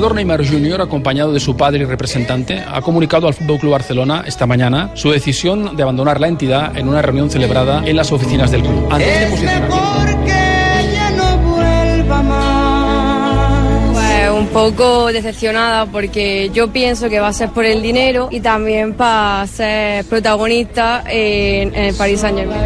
Jugador Neymar Jr., acompañado de su padre y representante, ha comunicado al FC Barcelona esta mañana su decisión de abandonar la entidad en una reunión celebrada en las oficinas del club. Antes de Es posicionarse- mejor que ella no vuelva más. Pues un poco decepcionada porque yo pienso que va a ser por el dinero y también para ser protagonista en, en el Paris Saint Germain.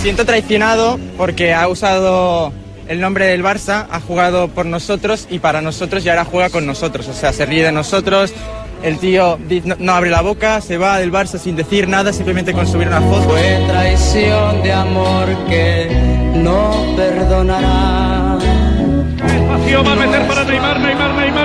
Siento traicionado porque ha usado el nombre del Barça, ha jugado por nosotros y para nosotros y ahora juega con nosotros. O sea, se ríe de nosotros. El tío no, no abre la boca, se va del Barça sin decir nada, simplemente con subir una foto. Fue traición de amor que no perdonará. Espacio va a meter para Neymar, Neymar, Neymar, Neymar.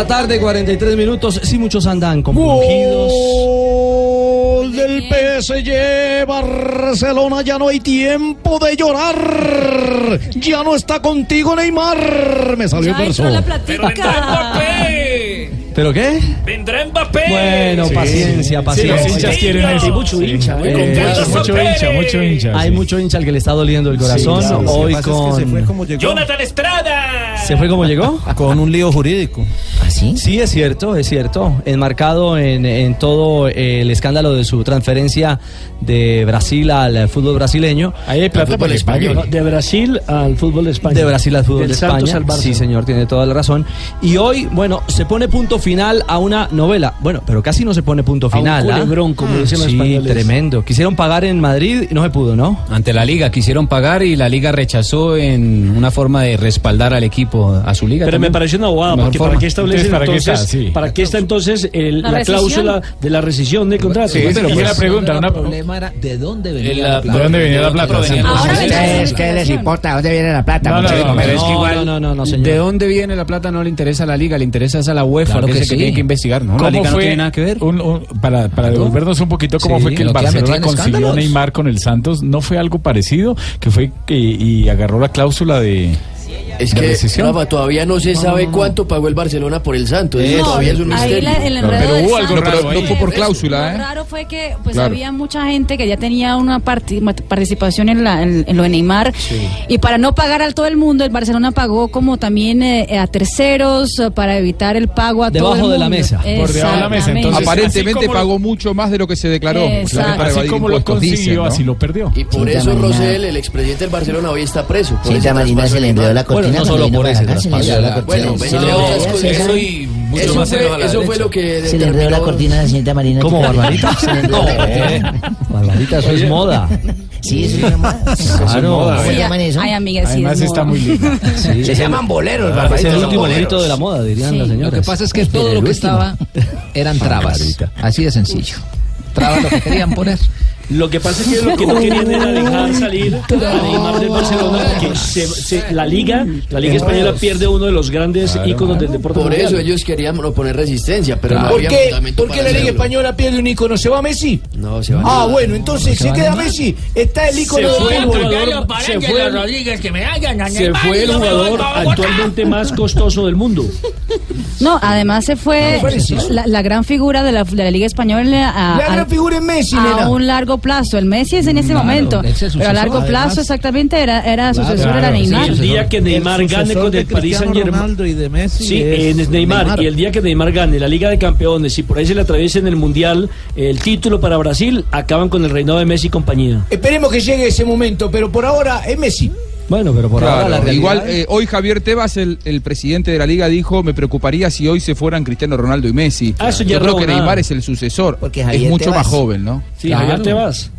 La tarde, 43 minutos. Sí, muchos andan compungidos. Gol del PSG Barcelona, ya no hay tiempo de llorar. Ya no está contigo Neymar. Me salió persona. ¿Pero qué? Vendrá Mbappé. Bueno, paciencia, paciencia. los hinchas quieren eso. Hay mucho hincha, eh, con mucho, hincha, mucho hincha. Hay mucho hincha al que le está doliendo el corazón. claro. Hoy es con. que se fue como llegó. Jonathan Estrada. ¿Se fue como llegó? Con un lío jurídico. Sí, es cierto, es cierto. Enmarcado en, en todo el escándalo de su transferencia de Brasil al fútbol brasileño. Ahí hay plata para España. ¿no? De Brasil al fútbol de España. De Brasil al fútbol Del de España. Sí, señor, tiene toda la razón. Y hoy, bueno, se pone punto final a una novela. Bueno, pero casi no se pone punto A un final. ¿ah? culebrón, como dicen los Sí, españoles. tremendo. Quisieron pagar en Madrid y no se pudo, ¿no? Ante la liga quisieron pagar y la liga rechazó en una forma de respaldar al equipo, a su liga. Pero me pareció una bobada, porque forma. ¿para qué establecen Entonces, ¿para qué entonces, está? Sí. ¿para qué está entonces el- La cláusula de la rescisión de contrato? Sí, pero ¿Qué fue es? la pregunta. Una... problema era de dónde venía El, la plata. ¿De dónde venía la plata? Pues, vendrá ¿Ustedes la qué dónde viene la plata? No, no, no, no, señor. ¿de dónde viene la plata? No le interesa a la liga, le interesa es a la UEFA, que, que el que sí. tiene que investigar. No, la ¿Cómo liga no tiene nada que ver. un- un- para para devolvernos un poquito, ¿cómo Sí, fue que el Barcelona consiguió. Neymar con el Santos? ¿No fue algo parecido? Que fue que y agarró la cláusula de. Es ¿De que? Rafa, todavía no se sabe cuánto pagó el Barcelona por el Santos. Eso No, todavía es un misterio. la- el pero hubo algo fue- No fue por Lo cláusula, ¿eh? raro fue que pues Claro. había mucha gente que ya tenía una parti- participación en, la- en- en lo de Neymar y para no pagar a todo el mundo el Barcelona pagó como también eh, a terceros eh, para evitar el pago a todo Debajo el de la mundo. mesa. Por debajo de la mesa, entonces- Aparentemente lo- pagó mucho más de lo que se declaró. Para Así como lo consiguió, dicen, ¿no? así lo perdió. Y por eso. Rosell, el expresidente del Barcelona, hoy está preso. Por Marina se le de enredó la Neymar. Bueno, no solo por ese traspaso. Bueno. Eso y mucho Eso más fue, a eso fue lo que Se le enredó la cortina de la señorita Marina. ¿Cómo, Barbarita? No, cortina. Barbarita, eso es moda. Sí, eso es normal. Claro. moda, ¿Cómo llaman eso? Ay, amiga, sí, Además es está moda. muy linda. Sí, Se llaman boleros, Es Barbarita, el son último grito de la moda, dirían Sí. las Lo señoras. Lo que pasa es que todo El lo que estaba eran trabas. Así de sencillo. Trabas lo que querían poner. Lo que pasa es que lo que no querían era dejar salir a Neymar del Barcelona porque se- se- la liga, la liga española pierde uno de los grandes íconos del deporte. Por mundial. eso ellos querían oponer resistencia, pero no ¿Por había qué, ¿Por qué para la Liga hacerlo. Española pierde un icono? ¿Se va Messi? No, se van Ah, a- bueno, entonces si queda Messi, está el Se icono fue el jugador, se fue, Rodríguez que me hagan se fue el jugador actualmente más costoso del mundo. No, además se fue No, la, la gran figura de la, de la Liga Española a, La gran a- figura es Messi, a un largo plazo. El Messi es en ese Claro, momento, es pero a largo plazo además. exactamente era, era sucesor, era claro, sí, Neymar. el día que Neymar gane con el Paris Saint Germain. Ronaldo y de Messi. Sí, es en Neymar, Y el día que Neymar gane la Liga de Campeones y por ahí se le atraviesa en el Mundial el título para Brasil, acaban con el reinado de Messi y compañía. Esperemos que llegue ese momento, pero por ahora es Messi. Bueno, pero por ahora la realidad igual es- eh, hoy Javier Tebas, el, el presidente de la liga, dijo me preocuparía si hoy se fueran Cristiano Ronaldo y Messi. Ah, eso ya Yo es creo que nada. Neymar es el sucesor. Porque es Javier mucho Tebas- más joven, ¿no? Sí, Claro. Javier Tebas.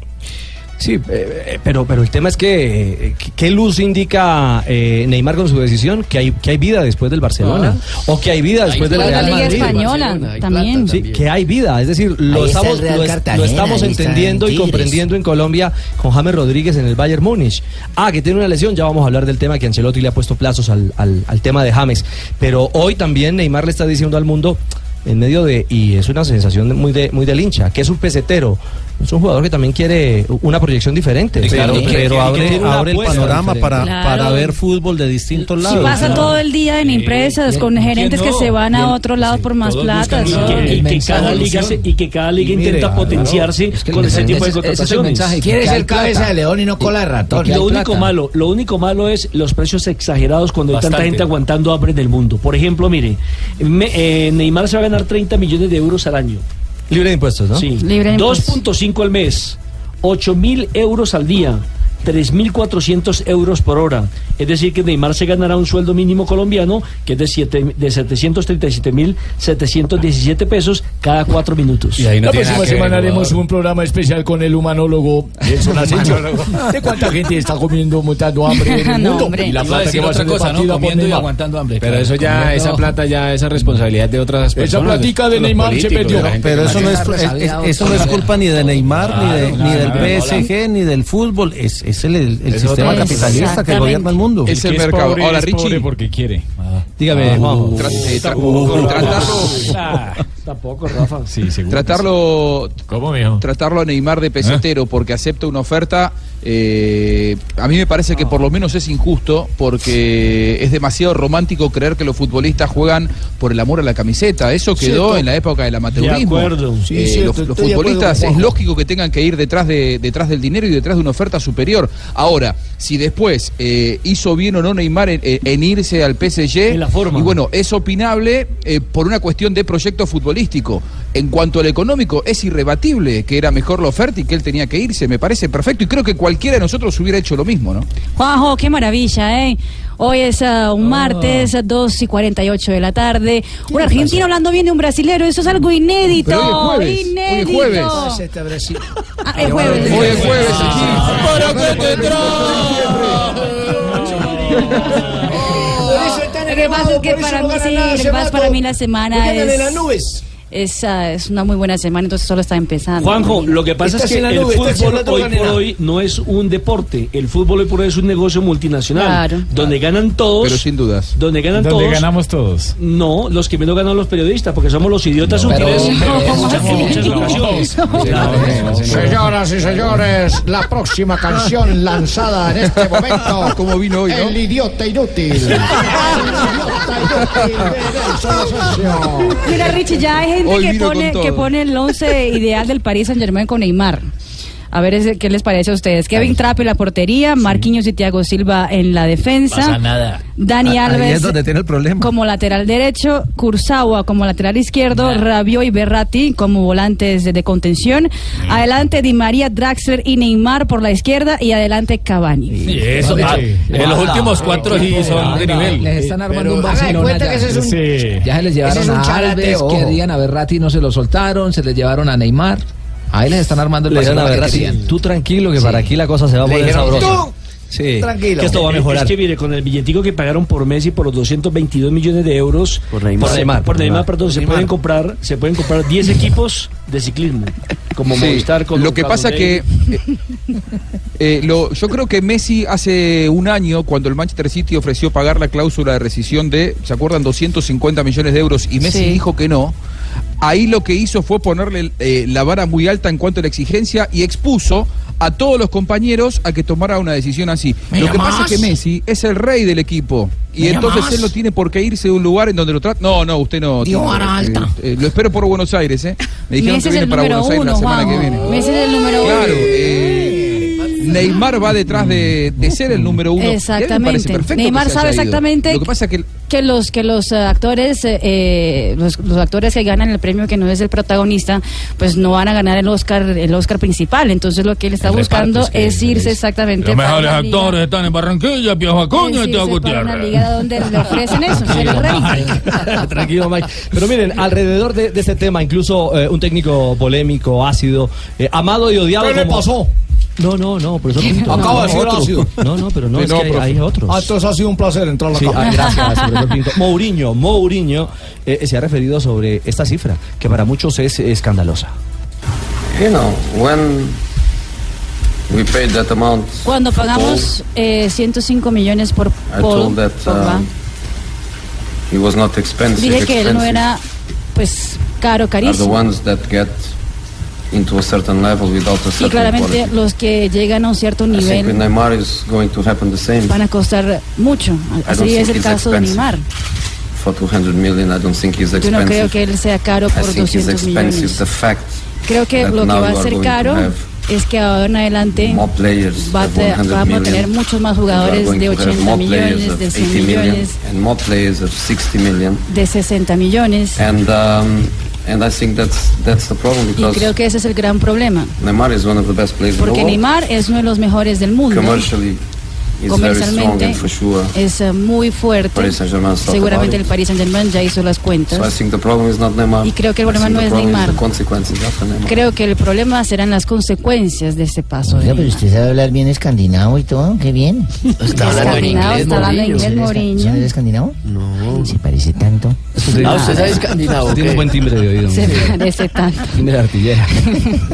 Sí, eh, eh, pero, pero el tema es que, eh, ¿qué- ¿qué luz indica eh, Neymar con su decisión? Que hay, que hay vida después del Barcelona. O que hay vida después del Después de la Real Liga Madrid. Española hay también. Sí, también. que hay vida, es decir, lo Ahí estamos, lo, es- Cartagena, lo estamos entendiendo y comprendiendo en Colombia con James Rodríguez en el Bayern Múnich. Ah, que tiene una lesión, ya vamos a hablar del tema que Ancelotti le ha puesto plazos al, al- al tema de James. Pero hoy también Neymar le está diciendo al mundo, en medio de, y es una sensación de- muy, de, muy del hincha, que es un pesetero. Es un jugador que también quiere una proyección diferente. Pero, pero, abre, abre el panorama para, Claro. para ver fútbol de distintos Si lados. pasa ¿no? todo el día en empresas con gerentes que se van a otro lado por más plata. Y que, cada liga, y que cada liga Y mire, intenta claro, potenciarse es que con ese tipo de contrataciones. mensaje. ¿Quieres Que hay ser cabeza de león y no cola de ratón? Lo único malo, lo único malo es los precios exagerados cuando hay tanta gente aguantando hambre en el mundo. Por ejemplo, mire, me- eh, Neymar se va a ganar 30 millones de euros al año. Libre de impuestos, ¿no? Sí. Libre de 2.5 al mes, 8 mil euros al día. 3.400 euros por hora. Es decir, que Neymar se ganará un sueldo mínimo colombiano que es de, siete- de 737.717 pesos cada cuatro minutos. la próxima semana haremos un programa especial con el humanólogo Nelson Asensio. ¿De cuánta gente está comiendo, montando hambre en el No, mundo? hombre. Y la plata que va a otra ser cosa, ¿no? Comiendo y aguantando hambre. Pero eso ya, Comiendo- esa plata ya es responsabilidad de otras Esa personas. platica de Neymar se perdió. Pero eso no, es, maneja. es- es- eso no es culpa ni de Neymar, ni, de- ni del PSG, ni del fútbol. Es, es el, el sistema capitalista que gobierna el mundo. Es el mercado. pobre Ahora, pobre Richie. porque quiere. Dígame, Juanjo. Eh, tratarlo, tampoco, Rafa. Sí, seguro. tratarlo, ¿Cómo, mijo? tratarlo a Neymar de pesetero porque acepta una oferta, eh, a mí me parece que por lo menos es injusto porque es demasiado romántico creer que los futbolistas juegan por el amor a la camiseta. Eso quedó Cierto. en la época del amateurismo. De acuerdo. Sí, Eh, cierto, los, futbolistas es lógico que tengan que ir detrás de detrás del dinero y detrás de una oferta superior. Ahora, si después eh, hizo bien o no Neymar en, en irse al PSG, En la forma. y bueno, es opinable eh, por una cuestión de proyecto futbolístico. En cuanto al económico, es irrebatible que era mejor la oferta y que él tenía que irse. Me parece perfecto y creo que cualquiera de nosotros hubiera hecho lo mismo, ¿no? Juanjo, qué maravilla, ¿eh? Hoy es ah, un martes, 2 y 48 de la tarde. Un argentino hablando bien de un brasilero, eso es algo inédito. Pero hoy es jueves, hoy es Inédito. jueves. Ah, es este Brasil. Ah, es jueves. Hoy es jueves aquí. ¿Para qué te están Lo que pasa es que para no mí, sí, para mí la semana es- en las nubes. Es, ah, es una muy buena semana, entonces solo está empezando. Juanjo, lo que pasa es que el nube, fútbol hoy por hoy no es un deporte. El fútbol hoy por hoy es un negocio multinacional. Claro. Donde ganan todos. Pero sin dudas. Donde ganan Donde todos. ganamos todos. No, los que menos ganan los periodistas, porque somos los idiotas útiles. Señoras y señores, la próxima canción lanzada en este momento. ¿Cómo vino hoy, no? El idiota inútil. El idiota inútil de. Mira, Richie, ya hay gente que pone, que pone el 11 ideal del Paris Saint Germain con Neymar. A ver ese- qué les parece a ustedes. Kevin Trapp en la portería, Marquinhos y Thiago Silva en la defensa. Pasa nada. Dani Ah, ahí Alves es donde tiene el problema. como lateral derecho, Kurzawa como lateral izquierdo, Rabiot y Berratti como volantes de, de contención. Adelante Di María, Draxler y Neymar por la izquierda y adelante Cavani. Y eso, ah, en los últimos cuatro sí son de nivel. Les están armando un Barcelona cuenta ya. que ese es un- Sí. Ya se les llevaron es un a Alves, querían a Berratti y no se lo soltaron, se les llevaron a Neymar. Ahí les están armando el Le dijeron a Barcelona que tú tranquilo que para aquí la cosa se va a poner dijeron, sabrosa. tú, Sí, tranquilo. que esto va a mejorar. Es que mire, con el billetico que pagaron por Messi por los 222 millones de euros Por Neymar. por, Neymar, por perdón, se Neymar. pueden comprar, se pueden comprar 10 equipos de ciclismo, como Sí, Movistar con lo que pasa que eh, eh, lo- yo creo que Messi hace un año cuando el Manchester City ofreció pagar la cláusula de rescisión de ¿se acuerdan? 250 millones de euros y Messi Sí. dijo que no ahí lo que hizo fue ponerle eh, la vara muy alta en cuanto a la exigencia y expuso a todos los compañeros a que tomara una decisión así. ¿Me Lo que pasa es que Messi es el rey del equipo y ¿Me entonces él no tiene por qué irse de un lugar en donde lo trata. No, no, usted no. Dio tiene- vara alta. eh, eh, lo espero por Buenos Aires, ¿eh? Me dijeron Messi que viene para Buenos Aires la semana que viene. Messi es el número Claro, uno. eh, Neymar va detrás de, de ser el número uno. Exactamente. perfecto Neymar sabe exactamente Lo que pasa es que que los que los eh, actores eh, eh, los, los actores que ganan el premio que no es el protagonista pues no van a ganar el Oscar el Oscar principal entonces lo que él está El buscando es es, irse es- exactamente Los para mejores liga- actores están en Barranquilla, Piojo Acuña es y Teo para una Gutiérrez. liga donde le ofrecen eso ser el rey Tranquilo, Mike. Pero miren, alrededor de, de este tema, incluso eh, un técnico polémico, ácido, eh, amado y odiado. ¿Qué le como- pasó? No, no, no, profesor Pinto. Acaba no, de decir otro. ácido. No, no, pero no, Sí, es no, que hay, hay otros. Ah, entonces ha sido un placer entrar a la Sí, cámara. ah, gracias, profesor Pinto. Mourinho, Mourinho eh, se ha referido sobre esta cifra, que para muchos es escandalosa. You know, when we paid that amount, cuando pagamos eh, 105 millones por I Paul told that Pogba, um, he was not expensive. dije que él no expensive era pues caro are the carísimo ones that get into a certain level without a y certain claramente quality. los que llegan a un cierto nivel van a costar mucho. Así es el caso de expensive. Neymar. For 200 million, I don't think he's Yo no expensive. creo que él sea caro por think he's 200 expensive. millones. The fact Creo que lo que va a ser caro es que ahora en adelante more players va a of te- 100 vamos a tener muchos más jugadores de to have 80 more players millones, de 100 80 million millones, and more players of 60 million. de 60 millones. And um, and I think that's that's the problem Y because creo que ese es el gran problema. Neymar is one of the best players in the Porque world. Neymar es uno de los mejores del mundo. Commercially, Comercialmente es eh, muy fuerte. Seguramente el. Paris Saint-Germain ya hizo las So I cuentas. think the problem is not Neymar. Y creo que el I problema think no the es problem is Neymar. Creo que el problema serán las consecuencias de este paso. Oiga, pero usted sabe hablar bien escandinavo y todo, qué bien. Está hablando en inglés, Está hablando en inglés. ¿No es escandinavo? No. Se parece tanto. Ah, usted sabe escandinavo. Usted tiene un buen timbre de oído. Se parece tanto. Timbre de artillera.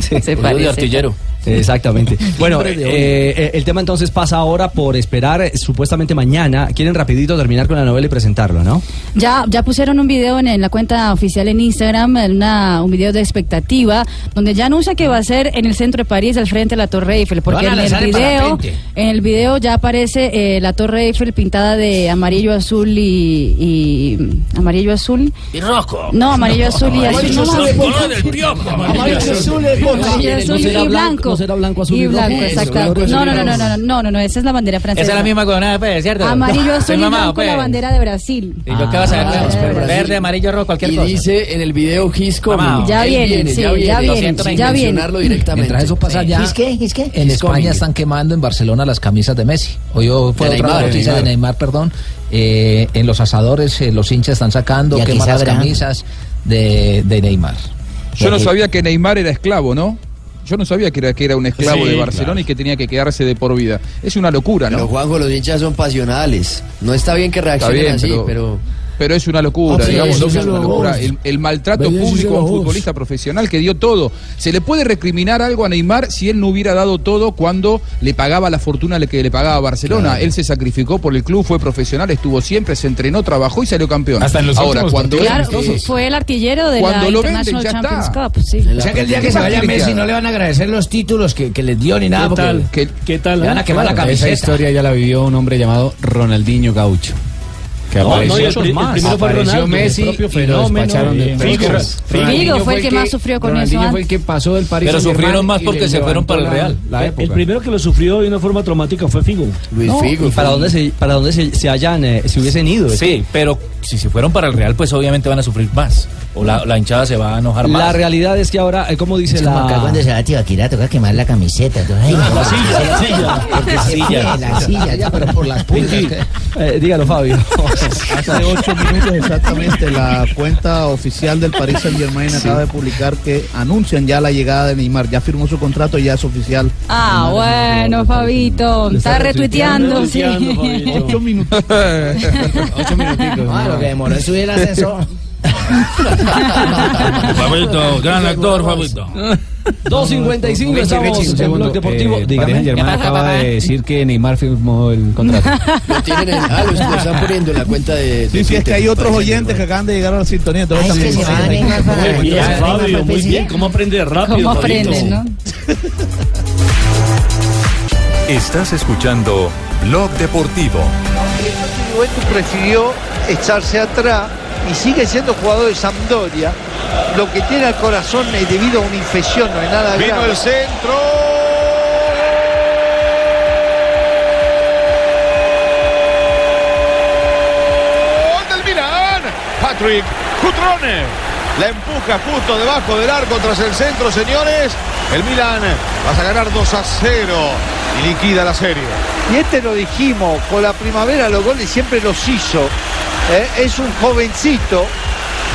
Se parece de artillero. Exactamente. Bueno, eh, eh, el tema entonces pasa ahora por esperar eh, supuestamente mañana. Quieren rapidito terminar con la novela y presentarlo, ¿no? Ya, ya pusieron un video en, en la cuenta oficial en Instagram, en una, un video de expectativa, donde ya anuncia que va a ser en el centro de París, al frente de la Torre Eiffel, porque en el video, en el video ya aparece eh, la Torre Eiffel pintada de amarillo, azul y, y amarillo, azul. Y rojo. No, amarillo, azul y azul. Amarillo, no, azul, no. el color del piojo. Amarillo, azul, el boca. Amarillo, azul será y blanco- no será blanco, azul y y rojo? blanco, Eso, exacto. No, no, no, no, no, no, no, no, esa es la bandera francesa. Esa es la misma huevonada, pues, ¿cierto? Amarillo, azul y mamado, blanco, la bandera de Brasil. ¿Y yo qué vas a Ah, ver? Brasil. Verde, amarillo, rojo, cualquier Y cosa. dice en el video His coming. Mamá. Ya viene, sí, ya viene, ya viene. mencionarlo directamente. Mientras eso pasa ya, en España están quemando en Barcelona las camisas de Messi. Hoy fue otra noticia de Neymar, perdón. Eh, en los asadores eh, los hinchas están sacando, ¿Y queman las camisas de, de Neymar. Yo no Sí. sabía que Neymar era esclavo, ¿no? Yo no sabía que era, que era un esclavo Sí, de Barcelona claro. y que tenía que quedarse de por vida. Es una locura, Pero ¿no? Juanjo, los hinchas son pasionales. No está bien que reaccionen bien, así, pero, pero... pero es una locura, Ah, digamos, sí, no es una locura. El, el maltrato público a un futbolista profesional que dio todo. ¿Se le puede recriminar algo a Neymar si él no hubiera dado todo cuando le pagaba la fortuna que le pagaba a Barcelona? Él se sacrificó por el club, fue profesional, estuvo siempre, se entrenó, trabajó y salió campeón. Hasta en los Ahora, últimos cuando él- fue el artillero de Cuando la lo venden, International ya Champions está. Cup, sí. O sea que el día que se vaya Messi no le van a agradecer los títulos que, que les dio ni nada. ¿Qué tal? que- ¿Qué tal? Le van a quemar la Esa camiseta. historia ya la vivió un hombre llamado Ronaldinho Gaucho. Que No, apareció, no, y el el más. primero fue Apareció Ronaldo, Messi el propio y lo fenómeno, despacharon del eh, Figo. Figo. Ronaldinho Figo fue el que más sufrió con Ronaldinho eso fue el que pasó del París Pero sufrieron más y porque se fueron para el la- Real. la El época. primero que lo sufrió de una forma traumática fue Figo. Luis No, Figo. ¿Y para dónde se, para dónde se, se hayan, eh, se hubiesen ido? Sí, pero si se fueron para el Real, pues obviamente van a sufrir más. O la, la hinchada se va a enojar más. La realidad es que ahora, eh, como dice Es como acá la... cuando se va a Tibaquira toca quemar la camiseta. Ay, La silla, la silla. Porque Sí, silla. la silla, ya, pero por las pulgas. Eh, dígalo, Fabio. Hace ocho minutos exactamente la cuenta oficial del Paris Saint Germain acaba de publicar que anuncian ya la llegada de Neymar. Ya firmó su contrato y ya es oficial. Ah, bueno, Fabito. Está retuiteando, sí. Ocho minutos. Ocho minuticos. Ah, lo que demoró en subir el ascensor. Fabito, gran actor, Fabito. 2.55 estamos en Blog Deportivo. Eh, Dígame. Saint-Germain acaba de decir que Neymar firmó el contrato. Lo tienen en, ah, lo, lo están poniendo en la cuenta de. Sí, sí, es que hay otros oyentes que acaban de llegar a la sintonía. Entonces Ay, Muy bien, Fabio, muy bien. ¿Cómo aprende rápido? ¿Cómo Fabito? aprenden, no? Estás escuchando Blog Deportivo. Juventus prefirió echarse atrás y sigue siendo jugador de Sampdoria. Lo que tiene al corazón es debido a una infección, no es nada Vino grave. el centro. Gol del Milan. Patrick Cutrone. La empuja justo debajo del arco tras el centro, señores. El Milan vas a ganar 2 a 0 y liquida la serie. Y este lo dijimos, con la primavera los goles siempre los hizo. ¿Eh? Es un jovencito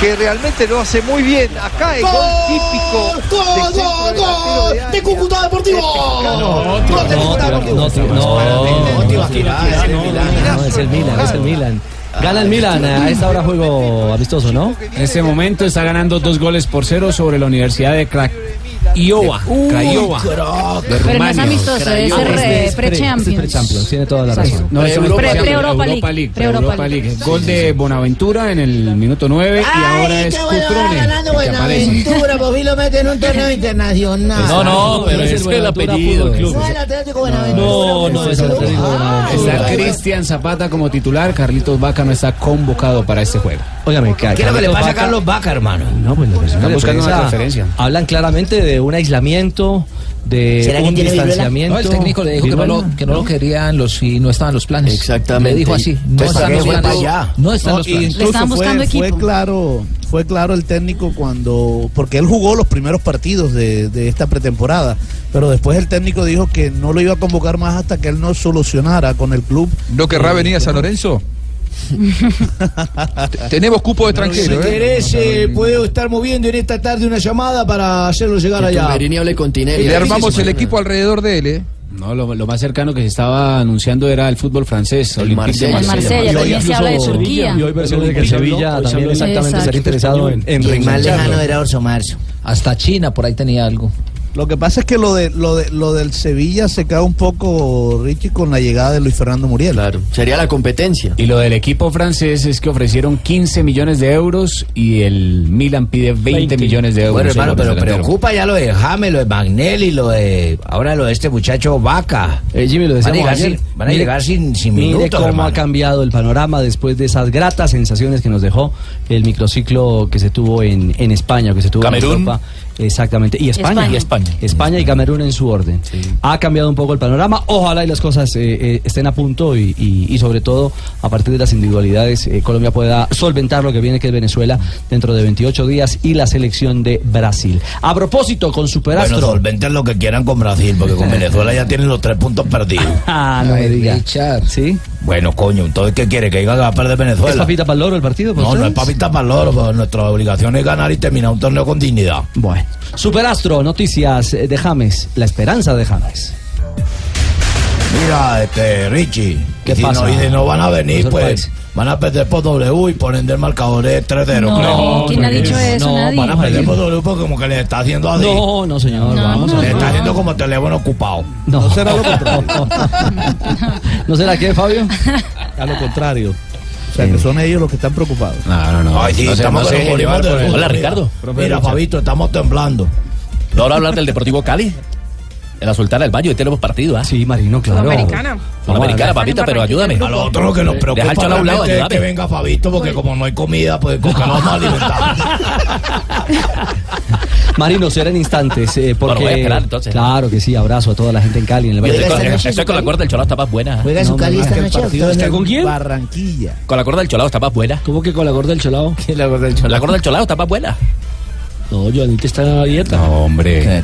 que realmente lo hace muy bien. Acá el gol típico de centro delantero de ¡De Cúcuta Deportivo! No, no, no, no, no, es el Milan, es el Milan. Gana el Milan, a esta hora juego amistoso, ¿no? En este momento está ganando dos goles por cero sobre la Universidad de Craiova. Craiova. De Pero no es Rumania. amistoso, es Este re- es pre- este pre-champions. pre-champions, tiene toda la razón. No, es Pre- Europa, pre-Europa Europa League. Pre-Europa Europa League. League. Gol de Bonaventura en el minuto 9 y ahora es qué bueno, va Cutrone. ganando el que aparece. Buenaventura, vi lo mete en un torneo internacional. No, no, pero es que el apellido. No, el Atlético Buenaventura. No, no es el Atlético Buenaventura. Está Cristian Zapata como titular, Carlitos Vaca no está convocado para este juego. Óigame, ¿Qué es lo que le pasa a Carlos Vaca, hermano? No, pues la versión Están buscando una prensa transferencia. Hablan claramente de un aislamiento, de ¿Será que un distanciamiento. No, el técnico le dijo que no, lo, que no lo querían los y no estaban los planes. Exactamente. Le dijo así. No están ¿para los fue planes. para allá? No están No, los planes. incluso buscando fue, fue equipo. claro, fue claro el técnico cuando, porque él jugó los primeros partidos de, de esta pretemporada, pero después el técnico dijo que no lo iba a convocar más hasta que él no solucionara con el club. ¿No querrá venir a San Lorenzo? Tenemos cupo de Si extranjero, ¿eh? querés, eh, puedo estar moviendo en esta tarde una llamada para hacerlo llegar allá. Hable con Tinelli. Y le armamos el equipo alrededor de él, ¿eh? No, lo, lo más cercano que se estaba anunciando era el fútbol francés. El Olympique de Marsella. El Marsella, Y hoy también se habla de incluso- Turquía. Y hoy versiones de que Sevilla también exactamente estaría interesado en, en Y el más lejano era Orso Marzo. Hasta China por ahí tenía algo. Lo que pasa es que lo de lo de lo del Sevilla se cae un poco Richie con la llegada de Luis Fernando Muriel. Claro, sería la competencia. Y lo del equipo francés es que ofrecieron 15 millones de euros y el Milan pide 20, millones de euros. Bueno, hermano, pero preocupa ya lo de James, lo de Magnelli, lo de. Ahora lo de este muchacho Vaca. Eh, Jimmy, lo Van a decíamos llegar, ayer. sin, van a Mire- llegar sin, sin Mire minutos. cómo hermano. ha cambiado el panorama después de esas gratas sensaciones que nos dejó el microciclo que se tuvo en, en España, que se tuvo Camerún. en Europa. Exactamente. Y España. España. Y España. España y Camerún en su orden. Ha cambiado un poco el panorama. Ojalá y las cosas eh, eh, estén a punto y, y- y sobre todo a partir de las individualidades eh, Colombia pueda solventar lo que viene que es Venezuela dentro de 28 días y la selección de Brasil. A propósito, con Superastro. Bueno, solventen lo que quieran con Brasil, porque con Venezuela ya tienen los tres puntos perdidos. Ah, no me diga. ¿Sí? Bueno, coño, entonces, ¿qué quiere? ¿Que diga que va a perder ¿Es Venezuela? papita para el loro el partido? No, no es papita para el loro, pues nuestra obligación es ganar y terminar un torneo con dignidad. Bueno. Superastro, noticias de James, la esperanza de James. Mira, este, Richie, ¿Qué y si pasa? No, y si no van a venir, pues. Van a perder por W y ponen del marcador de 3-0. No, creo. ¿quién ha dicho eso? no, Nadie. Van a perder por W porque como que les está haciendo así. No, no, señor, No, vamos no, ver. está haciendo como teléfono ocupado. No, No será lo contrario. ¿No será qué, Fabio? A lo contrario. O sea, que son ellos los que están preocupados. No, no, no. Ay, sí, No se- estamos no. Hola, Ricardo. Mira, Fabito, estamos temblando. No ahora hablar del Deportivo Cali. En la Sultana del Valle, hoy tenemos partido, ¿ah? Sí, Marino, claro. Sudamericana. Sudamericana, papita, pero ayúdame. A lo otro que nos preocupa Deja el cholo a un lado, es ayúdame. que venga Fabito, porque como no hay comida, pues con que nos vamos a alimentar. Marino, será en instantes. eh, porque, Bueno, voy a esperar, entonces. Claro que sí, abrazo a toda la gente en Cali. En el Valle Estoy del con, Cauca. estoy con la cuerda del cholado, está más buena. Juega su Cali esta noche, partido ¿está es con quién? Barranquilla. Con la cuerda del cholado está más buena. ¿Cómo que con la gorda del cholao? La cuerda del cholado está más buena. No, Joanita está a dieta. No, hombre.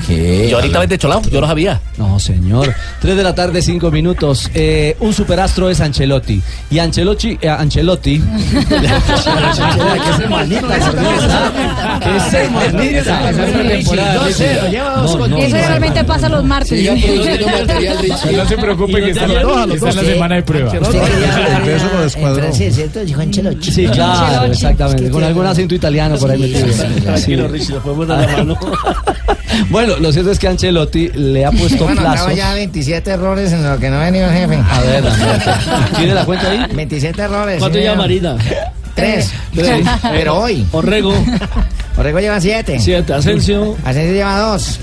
Yo ahorita vete cholao, yo lo sabía. No, señor. Tres de la tarde, cinco minutos. Eh, un superastro es Ancelotti. Y Ancelotti... eh, Ancelotti... Eso realmente pasa los martes. No se preocupe que está en la semana de prueba. Sí, claro, exactamente. Con algún acento italiano por ahí metido. Nos podemos dar la mano. Bueno, lo cierto es que Ancelotti le ha puesto Bueno, plazos. ya 27 errores en lo que no ha venido el jefe. A ver. ¿Tiene la cuenta ahí? 27 errores. ¿Cuánto sí, lleva. Marina? Tres. Tres. Pero hoy. Orrego. Orrego lleva siete. Siete. Asensio. Asensio lleva dos.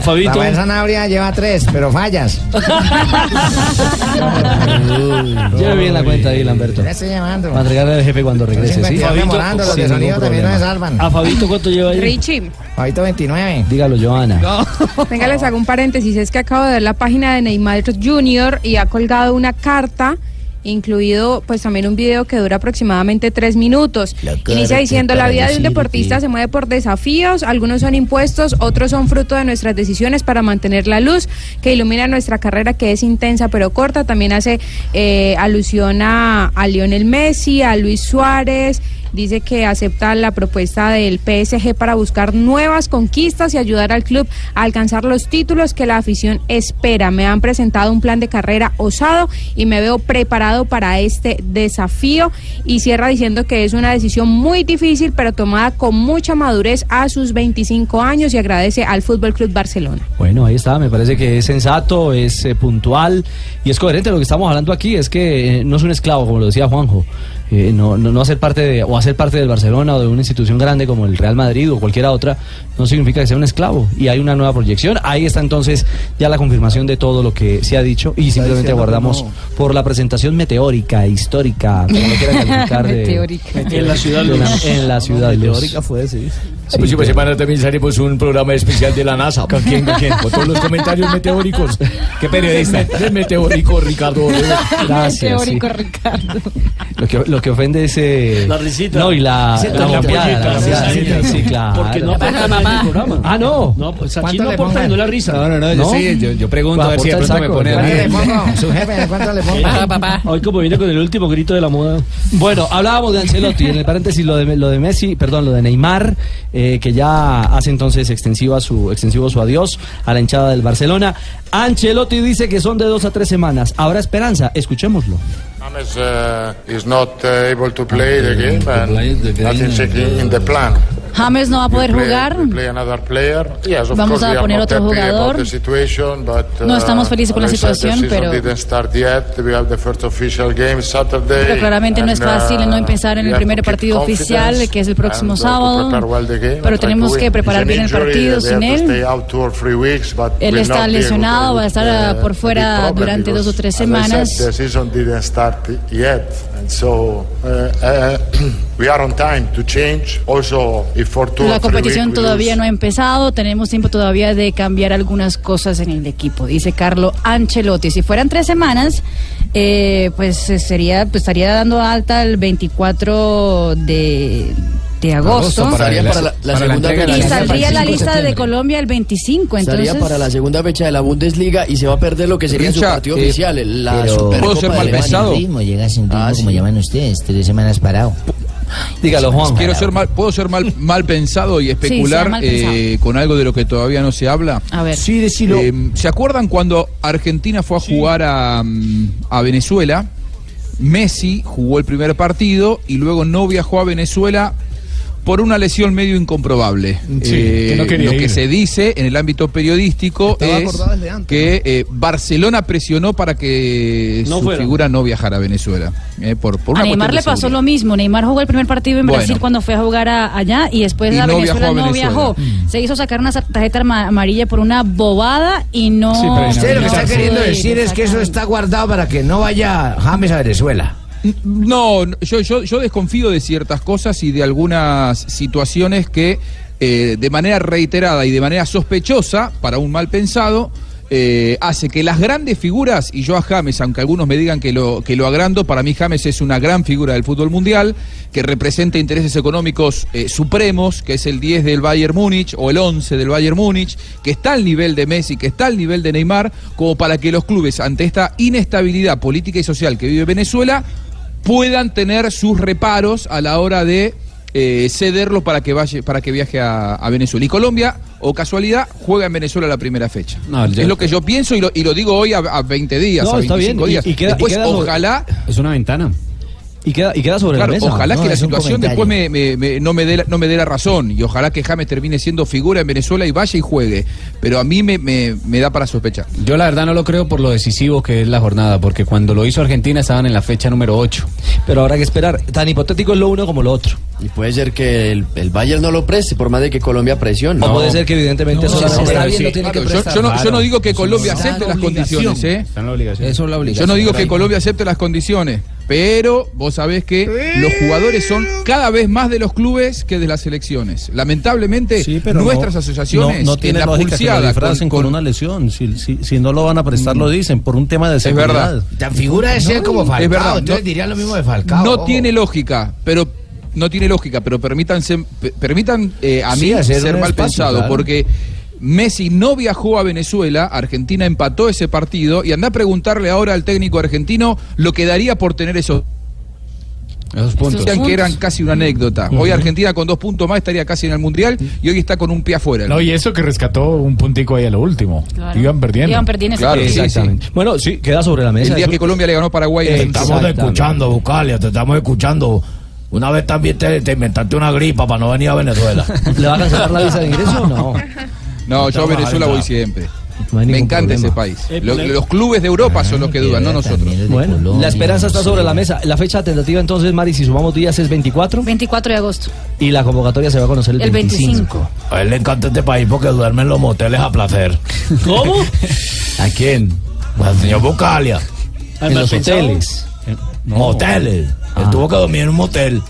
Fabito. Rafael Sanabria lleva tres, pero fallas. Lleve bien la cuenta ahí, Lamberto. Le estoy llamando. Para entregarle al jefe cuando regrese, ¿sí? Memorando, los de sonido también no se salvan. ¿A Fabito cuánto lleva ahí? Richie, Fabito 29. Dígalo, Joana. venga, les hago un paréntesis. Es que acabo de ver la página de Neymar Jr. y ha colgado una carta, incluido pues también un video que dura aproximadamente tres minutos. Inicia diciendo, la vida de un decirte". deportista se mueve por desafíos, algunos son impuestos, otros son fruto de nuestras decisiones para mantener la luz que ilumina nuestra carrera que es intensa pero corta. También hace eh, alusión a, a Lionel Messi, a Luis Suárez. Dice que acepta la propuesta del PSG para buscar nuevas conquistas y ayudar al club a alcanzar los títulos que la afición espera. Me han presentado un plan de carrera osado y me veo preparado para este desafío. Y cierra diciendo que es una decisión muy difícil, pero tomada con mucha madurez a sus 25 años y agradece al Fútbol Club Barcelona. Bueno, ahí está, me parece que es sensato, es eh, puntual y es coherente. Lo que estamos hablando aquí es que eh, no es un esclavo, como lo decía Juanjo. Eh, no, no, no hacer parte de, o hacer parte del Barcelona o de una institución grande como el Real Madrid o cualquiera otra, no significa que sea un esclavo. Y hay una nueva proyección. Ahí está entonces ya la confirmación de todo lo que se ha dicho y simplemente aguardamos no. por la presentación meteórica, histórica, como lo quieran calificar. de- Meteórica. En la ciudad de Luz. en la ciudad de Luz. Teórica fue, sí. La próxima semana también haremos un programa especial de la NASA. ¿Con quién? ¿Con quién? Con todos los comentarios meteóricos. ¿Qué periodista? El meteórico Ricardo. Gracias. sí. Teórico Ricardo. Lo que, lo que ofende es. eh, La risita. No, y la. Ese la bombeada, sí, claro. Porque no aporta el programa. Ah, no. No, pues aquí ¿Cuánto no le aporta no la risa. No, no, no, yo ¿No? sí, yo, yo pregunto Pues a ver si de pronto me pone ¿Cuánto le a pongo? Su jefe, ¿cuánto le pongo? Hoy como viene con el último grito de la moda. Bueno, hablábamos de Ancelotti, en el paréntesis lo de, lo de Messi, perdón, lo de Neymar, eh, que ya hace entonces extensiva su, extensivo su adiós a la hinchada del Barcelona. Ancelotti dice que son de dos a tres semanas. ¿Habrá esperanza? Escuchémoslo. James uh, is not uh, able to play the game, and nothing's in in the plan. James no va a poder Play- jugar. play player. Yes, Vamos a poner otro jugador. but, No uh, estamos felices con la situación, pero- Pero claramente no es fácil uh, no empezar en we el primer partido oficial, que es el próximo uh, sábado. well game Pero tenemos que preparar bien el partido sin él. weeks, Él está lesionado, va a estar uh, por fuera durante dos o tres semanas. The season didn't start yet, and so uh, uh, we are on time to change. Also, if for two La competición todavía no ha empezado, tenemos tiempo todavía de cambiar algunas cosas en el equipo, dice Carlo Ancelotti. Si fueran tres semanas, eh, pues eh, sería, pues estaría dando alta el 24 de, de agosto. Agosto, para para la- la para la segunda la y Liga saldría la 25 de lista de. Colombia el 25, entonces. Estaría para la segunda fecha de la Bundesliga y se va a perder lo que sería su Richa, partido eh, oficial, la pero- Supercopa de Llega Alemania. sin ritmo, llega sin ritmo, Ah, como sí. llaman ustedes, tres semanas parado. Dígalo, Juan. Quiero ser mal, ¿Puedo ser mal, mal pensado y especular sea mal eh, con algo de lo que todavía no se habla? A ver. Sí, decilo. Eh, ¿Se acuerdan cuando Argentina fue a jugar a, mm, a Venezuela? Messi jugó el primer partido y luego no viajó a Venezuela por una lesión medio incomprobable. Sí, que no quería lo que se dice en el ámbito periodístico Estaba es antes, que eh, Barcelona presionó para que No su fuera. figura no viajara a Venezuela. eh, por, por una A Neymar le pasó seguridad. lo mismo. Neymar jugó el primer partido en Bueno. Brasil cuando fue a jugar a- allá y después Y a no Venezuela no viajó. Se hizo sacar una tarjeta ama- amarilla por una bobada y no. Sí, pero Usted lo que no está queriendo ir, decir es que eso está guardado para que no vaya James a Venezuela. No, yo desconfío de ciertas cosas y de algunas situaciones que eh, de manera reiterada y de manera sospechosa, para un mal pensado, eh, hace que las grandes figuras, y yo a James, aunque algunos me digan que lo, que lo agrando, para mí James es una gran figura del fútbol mundial, que representa intereses económicos eh, supremos, que es el 10 del Bayern Múnich o el 11 del Bayern Múnich, que está al nivel de Messi, que está al nivel de Neymar, como para que los clubes, ante esta inestabilidad política y social que vive Venezuela, puedan tener sus reparos a la hora de eh, cederlo para que vaya, para que viaje a, a Venezuela. Y Colombia, o casualidad, juega en Venezuela la primera fecha. No, es lo que yo pienso y lo, y lo digo hoy a, a 20 días, No, a está 25 bien, y- días. y queda- y Después, queda ojalá Es una ventana. Y queda, y queda sobre Claro, la mesa. ojalá No, que la situación después me, me- me- no, me dé la, no me dé la razón y ojalá que James termine siendo figura en Venezuela y vaya y juegue. Pero a mí me, me- me da para sospechar. Yo la verdad no lo creo por lo decisivo que es la jornada, porque cuando lo hizo Argentina estaban en la fecha número 8. Pero habrá que esperar. Tan hipotético es lo uno como lo otro. Y puede ser que el, el Bayern no lo preste, por más de que Colombia presione. O puede ser que evidentemente No, solamente- sí, Está sí. tiene Claro, yo, prestar. yo no, yo no digo que Colombia Está acepte las condiciones, ¿eh? Está en la obligación. Eso es la Yo no digo que Colombia acepte las condiciones, pero vos sabés que los jugadores son cada vez más de los clubes que de las selecciones. Lamentablemente, Pero nuestras no- asociaciones no, no tiene en la lógica que lo pulseada disfracen con, con- una lesión. Si, si, si no lo van a prestar, lo dicen, por un tema de Es seguridad. verdad. Tan figura de ser como Falcao, Es verdad, entonces no- dirían lo mismo de Falcao. No ojo. tiene lógica, pero no tiene lógica, pero permítanse, pe- permitan eh, a Sí, mí ser mal espacio, pensado, claro. porque Messi no viajó a Venezuela, Argentina empató ese partido y anda a preguntarle ahora al técnico argentino lo que daría por tener esos Esos puntos. Decían que eran casi una anécdota. Hoy Argentina con dos puntos más estaría casi en el Mundial y hoy está con un pie afuera. No, y eso que rescató un puntico ahí a lo último. Claro. Iban perdiendo. Iban perdiendo ese Claro, sí. Bueno, sí, queda sobre la mesa. El día que Colombia le ganó a Paraguay. en Te estamos escuchando, Bucalia, te estamos escuchando. Una vez también te, te inventaste una gripa para no venir a Venezuela. ¿Le va a cancelar la visa de ingreso o no? No, yo a Venezuela voy siempre. No Me encanta problema. ese país. Eh, Lo- los clubes de Europa son los que dudan, no nosotros. Bueno, la esperanza está sobre la mesa. La fecha tentativa entonces, Mari, si sumamos días es 24 24 de agosto. y la convocatoria se va a conocer el, El 25. 25. A él le encanta este país porque duerme en los moteles a placer. ¿Cómo? ¿A quién? Pues al señor Bucalia. En los hoteles. Moteles. Ah. Él tuvo que dormir en un motel.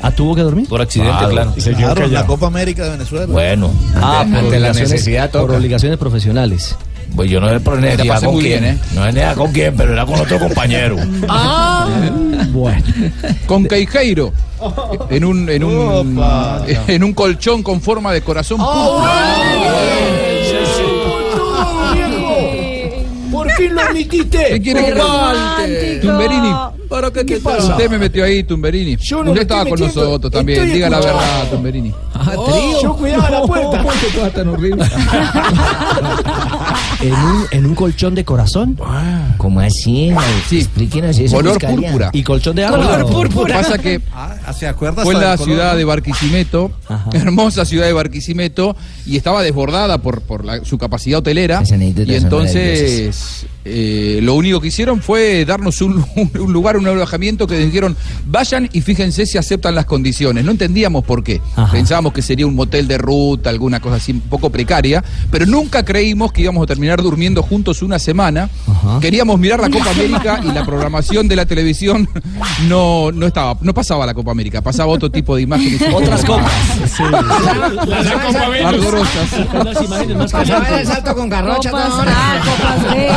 ¿Ah, tuvo que dormir? Por accidente, Claro. claro. Se quedó Claro, la. Copa América de Venezuela. Bueno, Ah, ante, por ante la obligaciones- necesidad Por toca. obligaciones profesionales. Pues yo no sé por necesidad con quién. bien, ¿eh? No es necesidad con quién, pero era con otro compañero. Ah. Bueno. Con Queijeiro. En un, en un, en un colchón con forma de corazón. Por fin lo admitiste. ¿Qué quiere que? Tumberini. ¿Para qué, ¿Qué pasa? Usted me metió ahí, Tumberini. Yo no Usted estaba con metiendo. nosotros también. Estoy Diga la verdad, Tumberini. Yo cuidaba la puerta. Qué cosa tan horrible. ¿En un, en un colchón de corazón? ¿Cómo así? Sí. Explíquenos eso. Color púrpura. ¿Y colchón de agua? Color púrpura. Pasa que Ah, ¿se acuerda fue en la color? ciudad de Barquisimeto, Ajá. hermosa ciudad de Barquisimeto, y estaba desbordada por, por la- su capacidad hotelera. Y entonces eh, lo único que hicieron fue darnos un, un lugar, un alojamiento que dijeron, vayan y fíjense si aceptan las condiciones. No entendíamos por qué. Ajá. Pensábamos que sería un motel de ruta, alguna cosa así un poco precaria, pero nunca creímos que íbamos a terminar durmiendo juntos una semana. Ajá. Queríamos mirar la Copa América y la programación de la televisión no, no estaba, no pasaba la Copa América, pasaba otro tipo de imágenes. Otras copas. La, la Copa Pasaba el salto con garrocha. Copas todo. A, copas B,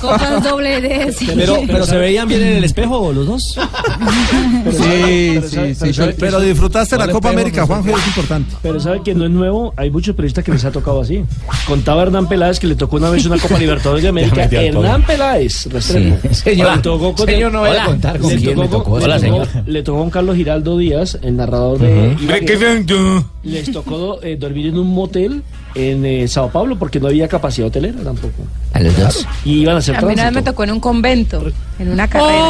copas doble D. sí. Pero, pero se veían bien en el espejo los dos. Sí, sí, sí. yo- Pero disfrutaste la Copa pero América. Juanjo, es importante. Pero sabe que no es nuevo, hay muchos periodistas que les ha tocado así. Contaba Hernán Peláez que le tocó una vez una Copa Libertadores de América. Hernán Peláez, Restrepo. Sí. Señor, Le tocó con señor, no vaya a Hola. contar con le quién le tocó, Le señor. tocó, le tocó con Carlos Giraldo Díaz, el narrador de. Les tocó eh, dormir en un motel en eh, Sao Paulo porque no había capacidad hotelera tampoco. A los dos. Y iban a hacer A mí una me tocó en un convento, en una carrera.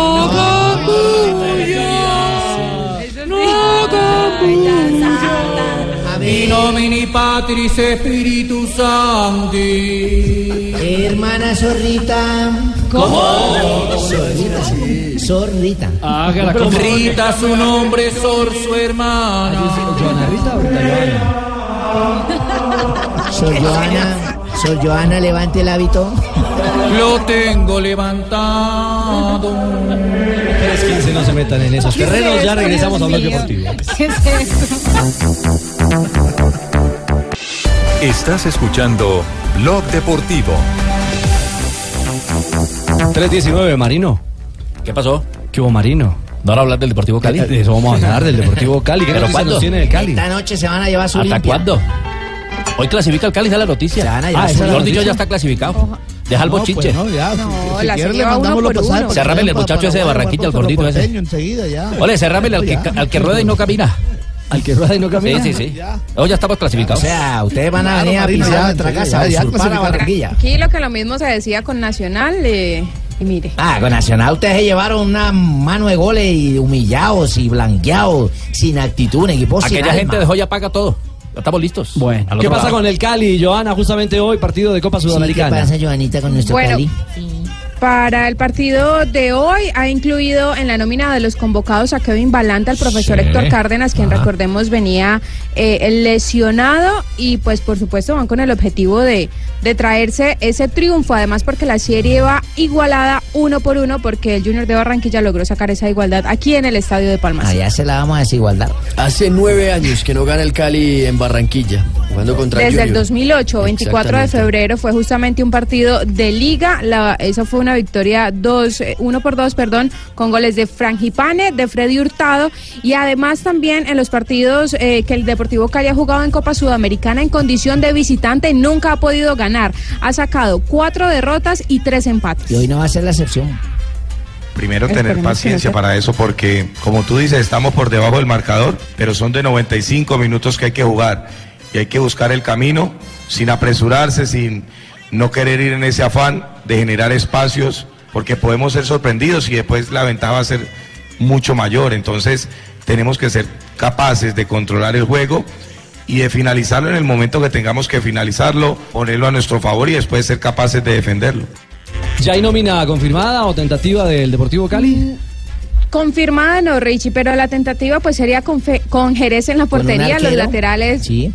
Domini Patris Spiritus Sancti. Hermana Zorrita. ¿Cómo? Zorrita. Zorrita. Hágala como Rita su nombre, Sor su hermana. ¿Joana Rita o Joana? Sor Joana. Sor Joana, levante el hábito. Lo tengo levantado. 3.15 no se metan en esos terrenos. Ya regresamos a Blog Deportivo. ¿Qué es eso? Estás escuchando Blog Deportivo. 319, Marino. ¿Qué pasó? ¿Qué hubo, Marino? ¿No van a hablar del Deportivo Cali? De eso vamos a hablar, del Deportivo Cali. ¿Qué ¿Pero cuándo? tiene el Cali? Esta noche se van a llevar su ¿Hasta limpia. cuándo? Hoy clasifica el Cali, es la noticia. Se van a llevar Ah, su. Jordi ya está clasificado. Deja el No, bochinche. pues no, ya. No, si la quiere se le mandamos los por pasajes Cerrámele el muchacho ese de Barranquilla, los gordito ese. enseguida ya. Ole, cerrámele al que, al que rueda y no camina. Al que rueda y no camina. Sí, sí, sí. Hoy ya estamos clasificados. O sea, ustedes van a Claro, venir a pisar ya, nuestra ya, casa, a ya, ya usurpar a. Barranquilla. Aquí lo que lo mismo se decía con Nacional eh, y mire. Ah, con Nacional ustedes se llevaron una mano de goles y humillados y blanqueados, sin actitud, un equipo sin Aquella alma. gente dejó ya paga todo. Estamos listos. Bueno, ¿qué pasa lado. con el Cali, Joana? Justamente hoy, partido de Copa Sí, ¿Qué Sudamericana. pasa, Joanita, con nuestro Bueno, Cali? Para el partido de hoy ha incluido en la nómina de los convocados a Kevin Balanta, el profesor Sí. Héctor Cárdenas, quien Ah. recordemos venía eh, lesionado y pues por supuesto van con el objetivo de, de traerse ese triunfo, además porque la serie va igualada uno por uno porque el Junior de Barranquilla logró sacar esa igualdad aquí en el estadio de Palmas. Allá se la vamos a desigualdad. Hace nueve años que no gana el Cali en Barranquilla, jugando contra el Desde el Junior. 2008, 24 de febrero, fue justamente un partido de liga. La, esa fue una victoria dos, eh, uno por dos, perdón, con goles de Frangipane, de Freddy Hurtado y además también en los partidos eh, que el Deportivo Cali ha jugado en Copa Sudamericana en condición de visitante nunca ha podido ganar. Ha sacado cuatro derrotas y tres empates. Y hoy no va a ser la excepción. Primero tener paciencia para eso porque, como tú dices, estamos por debajo del marcador, pero son de 95 minutos que hay que jugar y hay que buscar el camino sin apresurarse, sin no querer ir en ese afán de generar espacios, porque podemos ser sorprendidos y después la ventaja va a ser mucho mayor. Entonces tenemos que ser capaces de controlar el juego y de finalizarlo en el momento que tengamos que finalizarlo, ponerlo a nuestro favor y después ser capaces de defenderlo. ¿Ya hay nómina confirmada o tentativa del Deportivo Cali? Confirmada no, Richie, pero la tentativa pues sería con, Fe- con Jerez en la ¿Con un portería, los laterales. Sí.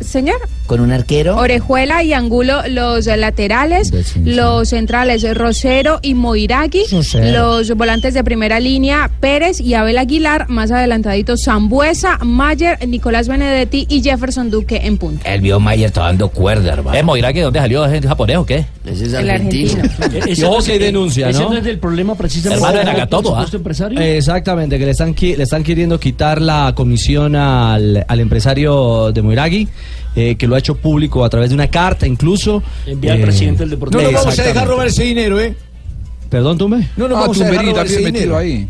Señor. Con un arquero. Orejuela y Angulo los laterales, los centrales Rosero y Moiragui, los volantes de primera línea Pérez y Abel Aguilar, más adelantadito Zambuesa, Mayer, Nicolás Benedetti y Jefferson Duque en punta. El vio Mayer está dando cuerda, hermano. ¿Es Moiragui dónde salió? ¿Es japonés o qué? Ese es El argentino. Y ojo que denuncia, ese es del problema precisamente Hermano de Nagatomo, ¿ah? empresario. Exactamente, que le están, qui- le están queriendo quitar la comisión al, al empresario de Moiragui, eh, que lo ha hecho público a través de una carta incluso. Envía al Eh, presidente del Deportivo. No nos vamos a dejar robar ese dinero, ¿eh? Perdón, Tumbe. No nos Ah, vamos a dejar robar ese dinero. ahí.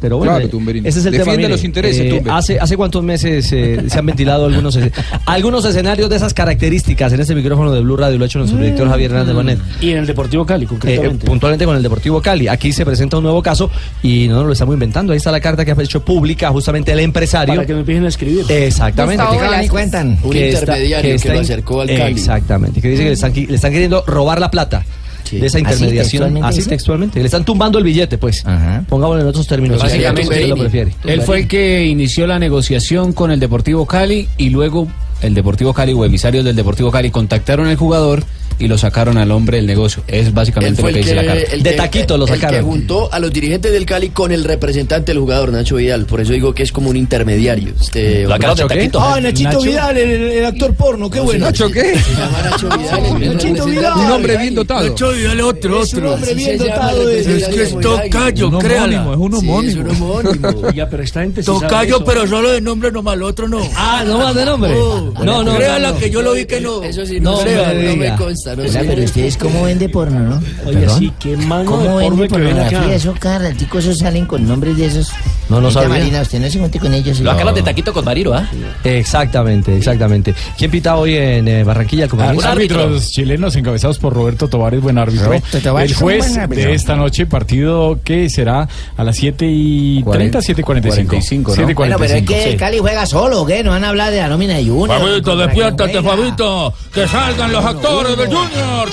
Pero bueno, Claro, eh, ese es el Defiende tema. mire, los intereses, eh, hace, ¿Hace cuántos meses eh, se han ventilado algunos, eh, algunos escenarios de esas características en este micrófono de Blue Radio? Lo ha hecho nuestro director Javier Hernández Bonet. Y en el Deportivo Cali, Eh, eh, concretamente. puntualmente con el Deportivo Cali. Aquí se presenta un nuevo caso y no lo estamos inventando. Ahí está la carta que ha hecho pública justamente el empresario. para que no empiecen a escribir. Exactamente. Que- cuentan. Un que está- intermediario que, está lo acercó al Cali. Exactamente. Que dice que le están, le están queriendo robar la plata. Sí. De esa ¿Así intermediación. textualmente Así textualmente. Le están tumbando el billete, pues. Ajá. Pongámoslo en otros términos. Básicamente, si usted lo prefiere. Él fue el que inició la negociación con el Deportivo Cali y luego el Deportivo Cali o emisarios del Deportivo Cali contactaron al jugador y lo sacaron al hombre del negocio. Es básicamente lo el que que, dice la carta. el De que- taquito lo el que sacaron. juntó a los dirigentes del Cali con el representante del jugador, Nacho Vidal. Por eso digo que es como un intermediario. Este, ¿Lo sacaron de Nacho, ¿qué? taquito? Ah, Nachito Nacho. Vidal, el, el actor porno, qué bueno. ¿Nacho qué? Se llama Nacho Vidal. Nachito Vidal. Un hombre bien dotado. Vidal, otro, Es un otro. hombre bien dotado Es que es tocayo, créala. homónimo, es un Sí, es homónimo. un homónimo. Oiga, pero esta gente Tocayo, pero solo de nombre nomás, el otro no. Ah, no más de nombre. no, no. Créala no, no. que yo lo vi que no. Eso sí, No me consta. No Oiga, pero ustedes cómo vende porno, ¿no? Oye, ¿Perdón? sí, qué mano de ¿Cómo porno vende pornografía? Eso cada ratico esos salen con nombres de esos. No, no sabía. Marina, usted no se junte con ellos. Lo sacaron de taquito con Mariro, ¿ah? Exactamente, exactamente. ¿Quién pita hoy en eh, Barranquilla el compromiso? Un árbitro. Árbitros chilenos encabezados por Roberto Tovares, buen árbitro. El juez de esta noche, partido que será a las 7 y 30, 7 y 45. 45, ¿no? 7 y Bueno, pero es 45, que el sí. Cali juega solo, ¿qué? No van a hablar de la nómina de Junior. Fabito, despiértate. Fabito. Que salgan los actores del Junior.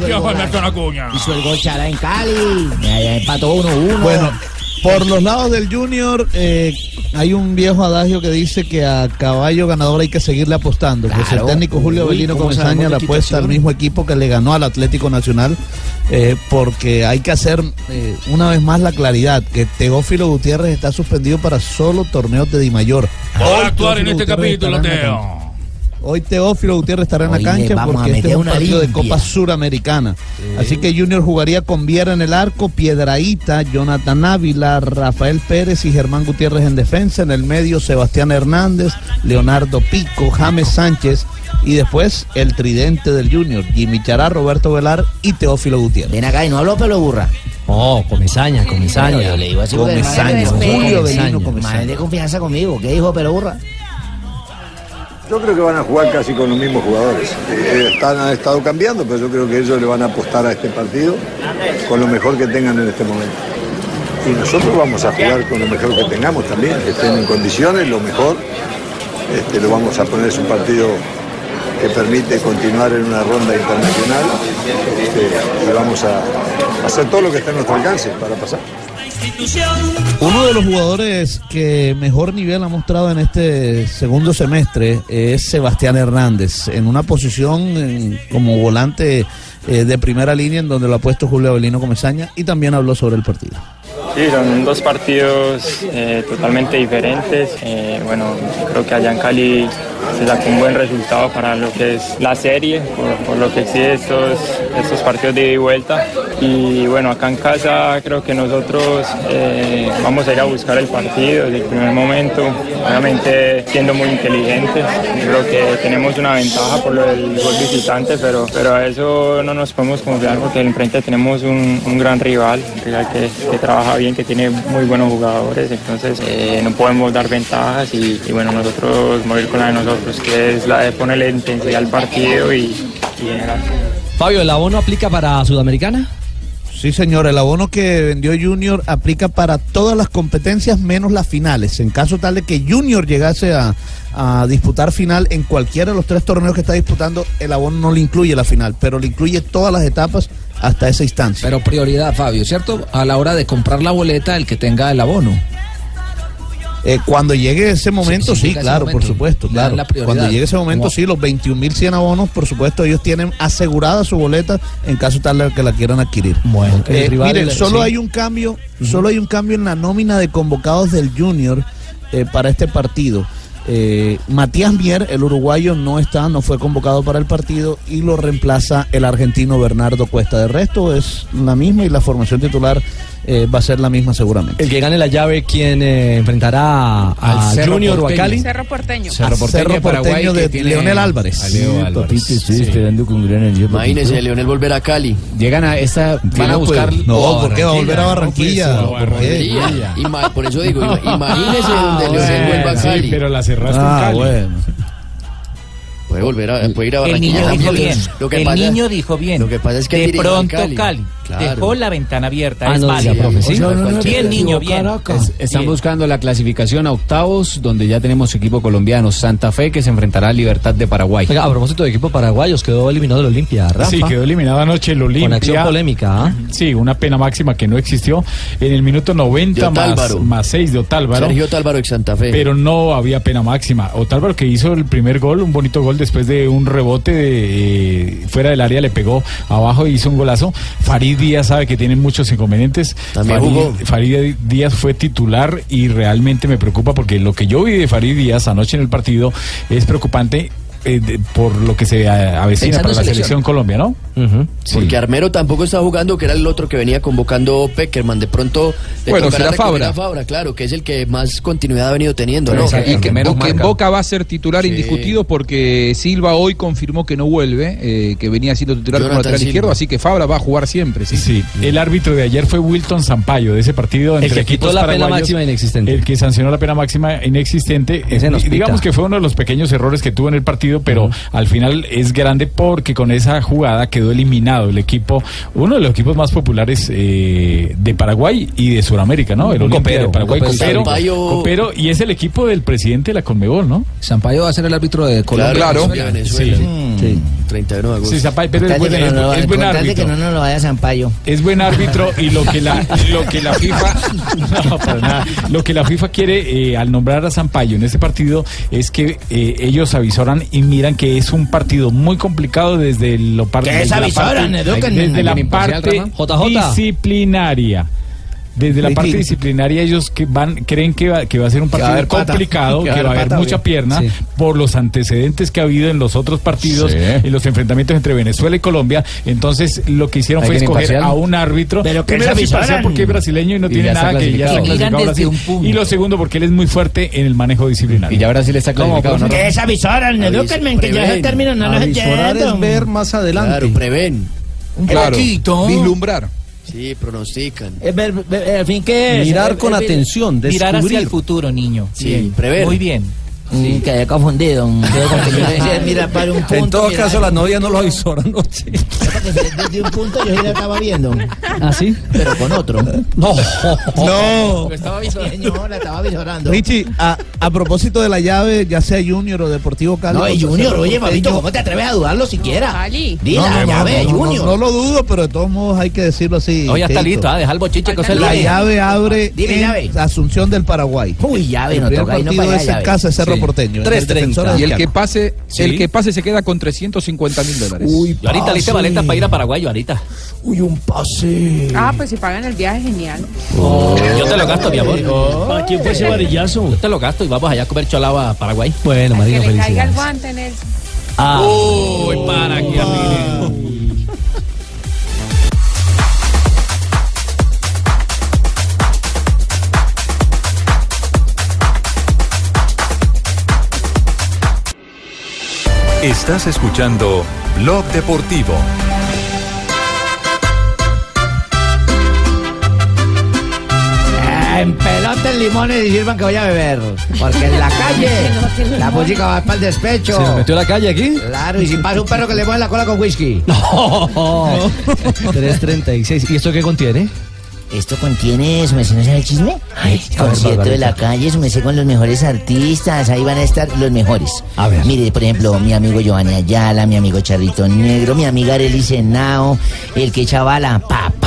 Teo. Emerson Acuña. Hizo el gol Chará en Cali. Empató 1-1. Bueno, por los lados del Junior eh, hay un viejo adagio que dice que a caballo ganador hay que seguirle apostando. Pues el Claro. técnico Julio Avelino ¿cómo Comesaña le apuesta al mismo equipo que le ganó al Atlético Nacional eh, porque hay que hacer eh, una vez más la claridad que Teófilo Gutiérrez está suspendido para solo torneos de Di Mayor. A actuar en este Gutiérrez capítulo, Teo. Hoy Teófilo Gutiérrez estará en la Hoy cancha porque este es un partido de. Copa Suramericana. Así que Junior jugaría con Viera en el arco, Piedraíta, Jonathan Ávila, Rafael Pérez y Germán Gutiérrez en defensa. En el medio, Sebastián Hernández, Leonardo Pico, James Sánchez y después el tridente del Junior, Jimmy Chará, Roberto Velar y Teófilo Gutiérrez. Ven acá y no habló pelo burra. Oh, comesaña, comesaña. Bueno, yo le digo así porque el man- Comesaña, Julio Julio Belino Belino Comesaña. Man, de confianza conmigo. ¿Qué dijo pelo burra? Yo creo que van a jugar casi con los mismos jugadores. Eh, están, han estado cambiando, pero yo creo que ellos le van a apostar a este partido con lo mejor que tengan en este momento. Y nosotros vamos a jugar con lo mejor que tengamos también, que estén en condiciones, lo mejor. Este, lo vamos a poner, es un partido que permite continuar en una ronda internacional este, y vamos a hacer todo lo que esté a nuestro alcance para pasar. Uno de los jugadores que mejor nivel ha mostrado en este segundo semestre es Sebastián Hernández, en una posición como volante eh, de primera línea en donde lo ha puesto Julio Avelino Comesaña y también habló sobre el partido. Sí, son dos partidos eh, totalmente diferentes. Eh, bueno, creo que allá en Cali se sacó un buen resultado para lo que es la serie, por, lo que exige estos, estos partidos de ida y vuelta. Y bueno, acá en casa creo que nosotros eh, vamos a ir a buscar el partido desde el primer momento, obviamente siendo muy inteligentes. Creo que tenemos una ventaja por lo del gol visitante, pero, pero a eso no nos podemos confiar porque enfrente tenemos un, gran rival, rival que, trabaja bien, que tiene muy buenos jugadores, entonces eh, no podemos dar ventajas y, bueno, nosotros morir con la de nosotros, que es la de ponerle intensidad al partido y, y generar. Fabio, ¿el abono aplica para Sudamericana? Sí, señor, el abono que vendió Junior aplica para todas las competencias menos las finales. En caso tal de que Junior llegase a, a disputar final en cualquiera de los tres torneos que está disputando, el abono no le incluye la final, pero le incluye todas las etapas hasta esa instancia. Pero prioridad, Fabio, ¿cierto? A la hora de comprar la boleta, el que tenga el abono. Eh, cuando llegue ese momento, sí, claro, por supuesto, claro. Cuando llegue ese momento, sí, los 21.100 abonos, por supuesto, ellos tienen asegurada su boleta en caso tal que la quieran adquirir. Bueno, Eh, miren, le- solo sí. hay un cambio, solo hay un cambio en la nómina de convocados del Junior eh, para este partido. Eh, Matías Mier, el uruguayo, no está, no fue convocado para el partido y lo reemplaza el argentino Bernardo Cuesta. De resto es la misma y la formación titular eh, va a ser la misma seguramente. El que gane la llave, ¿quién eh, enfrentará Al a Cerro Junior o a. Cali? Cerro Porteño. Cerro Porteño Cerro de Paraguay, de tiene Leonel Álvarez. a Leo Álvarez. Papito, estoy Sí. esperando con gran ansia. Imagínese, papito. Leonel volver a Cali. Llegan a esta, van a buscar. No, ¿por qué va a volver a Barranquilla? No, ¿Por qué? Barranquilla. Ima- por eso digo, ima- imagínese donde Leonel vuelva a Sí, Cali. pero la cerraste Ah, en Cali. Puede volver a, puede ir a El niño dijo bien. Lo que el pasa- niño dijo bien. Lo que pasa es que de pronto Cali. Cali, Claro. dejó la ventana abierta. Ah, es no, profe, sí. O sea, No, no, no, bien, no, niño, bien. Es- están Bien. buscando la clasificación a octavos, donde ya tenemos equipo colombiano, Santa Fe, que se enfrentará a Libertad de Paraguay. Oiga, a propósito de equipo paraguayos, quedó eliminado el Olimpia, Rafa. Sí, quedó eliminado anoche el Olimpia. Con acción polémica, ¿ah? Sí, una pena máxima que no existió. En el minuto 90 De más, más 6 de Otálvaro. Sergio Otálvaro ex Santa Fe. Pero no había pena máxima. Otálvaro que hizo el primer gol, un bonito gol después de un rebote de, eh, fuera del área, le pegó abajo y hizo un golazo. Farid Díaz sabe que tiene muchos inconvenientes. También Farid, jugó. Farid Díaz fue titular y realmente me preocupa porque lo que yo vi de Farid Díaz anoche en el partido es preocupante. Eh, de- por lo que se eh, avecina Pensando para la selección selección. Colombia, ¿no? Sí. Porque Armero tampoco está jugando, que era el otro que venía convocando Peckerman. De pronto le Bueno, será Fabra. a claro, que es el que más continuidad ha venido teniendo, ¿no? Y que, Menos. Boca va a ser titular Sí. indiscutido porque Silva hoy confirmó que no vuelve, eh, que venía siendo titular como Jonathan lateral Silva. izquierdo, así que Fabra va a jugar siempre. Sí, Sí, el árbitro de ayer fue Wilton Sampaio de ese partido El entre que quitó la pena máxima inexistente. El que sancionó la pena máxima inexistente. Ese nos pita. digamos que fue uno de los pequeños errores que tuvo en el partido, pero al final es grande porque con esa jugada quedó eliminado el equipo, uno de los equipos más populares eh, de Paraguay y de Sudamérica, ¿no? El Olimpia copero, de Paraguay, copero. Sampaio- copero, y es el equipo del presidente de la Conmebol, ¿no? Sampaio va a ser el árbitro de Colombia. Claro, Venezuela. Venezuela. Sí. 31 de agosto. Sí, Sampaio, pero es buen, no es- lo- es buen árbitro. que no nos lo vaya Zampayo. Es buen árbitro y lo que la, lo que la FIFA no, para nada. lo que la FIFA quiere eh, al nombrar a Sampaio en este partido es que eh, ellos avisoran y miran que es un partido muy complicado desde lo par- ¿Qué es desde la avisoran? parte, desde la parte Rafa. disciplinaria. Desde la parte disciplinaria ellos que van creen que va, que va a ser un Que va a partido complicado, que, va a haber pata, mucha pierna Sí. por los antecedentes que ha habido en los otros partidos, Sí. en los enfrentamientos entre Venezuela y Colombia. Entonces lo que hicieron fue ¿Alguien escoger imparcial? a un árbitro. Pero que Primero se es imparcial porque es brasileño y no Y tiene nada que ya clasificado. Y lo segundo porque él es muy fuerte en el manejo disciplinario. Y ya Brasil está clasificado, ¿no? Que es avisoran, edúquenme, que ya ese término no entiendo. es ver más adelante. Claro, prevén. Un Claro, poquito. Vislumbrar. Sí, pronostican. Eh, ver- ver- al fin que Mirar con atención, Mirar hacia descubrir. el futuro, niño. Sí, Bien. prever. Muy bien. Sí, quedé confundido. Quedé confundido. Decía, Mira, para un punto. En todo mira, caso, la novia no lo avisó anoche. Desde un punto yo sí la estaba viendo. ¿Ah, sí? Pero con otro. No. No. Estaba visorando. la estaba visorando. Richie, a, a propósito de la llave, ya sea Junior o Deportivo Cali. No, y Junior, oye, mamito, ¿cómo te atreves a dudarlo siquiera? Cali. Di No, la no, llave, no, no, Junior. No, lo dudo, pero de todos modos hay que decirlo así. Hoy ya está listo, ¿ah? Deja el bochiche que se La llave abre Dime, en llave. Asunción del Paraguay. Uy, llave, el no toca ahí, no es en llave. casa Cerro Sí. Porteño. en el 3.30. Defensor Y el que pase, Sí. el que pase se queda con 350 mil dólares. Uy, ahorita listo pase. maleta para ir a Paraguay, yo ahorita. Uy, un pase. Ah, pues si pagan el viaje, genial. Yo te lo gasto, mi amor. ¿Para quién fue ese varillazo? Yo te lo gasto y vamos allá a comer cholaba a Paraguay. Bueno, Que Marino, le caiga el felicidades. guante, Nelson. Ah, Uy, para aquí, Estás escuchando Blog Deportivo. En pelotes, limones y sirvan que voy a beber. Porque en la calle la música va para el despecho. ¿se metió a la calle aquí? Claro, y si pasa un perro que le mueve la cola con whisky. No. 336. ¿Y esto qué contiene? ¿Esto contiene, su merced, no sabe el chisme? Ay, Concierto de la calle, su merced, con los mejores artistas. Ahí van a estar los mejores. A ver. Mire, por ejemplo, mi amigo Giovanni Ayala, mi amigo Charrito Negro, mi amiga Arely Senao, el que chavala, papá.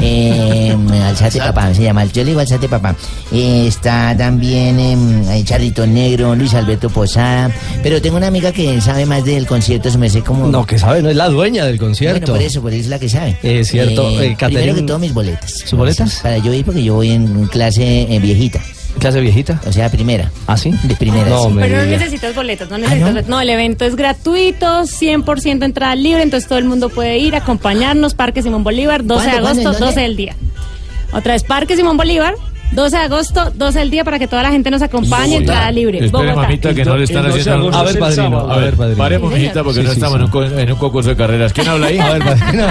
Eh, alzate papá, se llama, yo le digo alzate papá. Eh, está también eh, Charrito Negro, Luis Alberto Posada. Pero tengo una amiga que sabe más del concierto, su merced, como... No, que sabe, no es la dueña del Bueno, concierto. por eso, por eso es la que sabe. Es cierto, eh, primero Catherine- que todo, mis boletas. ¿Sus boletas? Para yo ir porque yo voy en clase eh, viejita. ¿Clase viejita? O sea, primera. ¿Ah, sí? De primera. No, sí. Pero no necesitas boletos, no necesitas. ¿no? el evento es gratuito, 100% entrada libre, entonces todo el mundo puede ir, acompañarnos. Parque Simón Bolívar, 12 de ¿Cuándo, cuándo, agosto, en dónde? 12 del día. Otra vez, Parque Simón Bolívar, 12 de agosto, 12 del día para que toda la gente nos acompañe, entrada libre. Espere, Bogotá. mamita, que no le están El 12 de haciendo... agosto A ver, padrino, sábado. a ver, padrino. Paremos, mijita, porque Sí, no sí, estamos sí. En, un, co- en un concurso de carreras. ¿Quién habla ahí? A ver, padrino.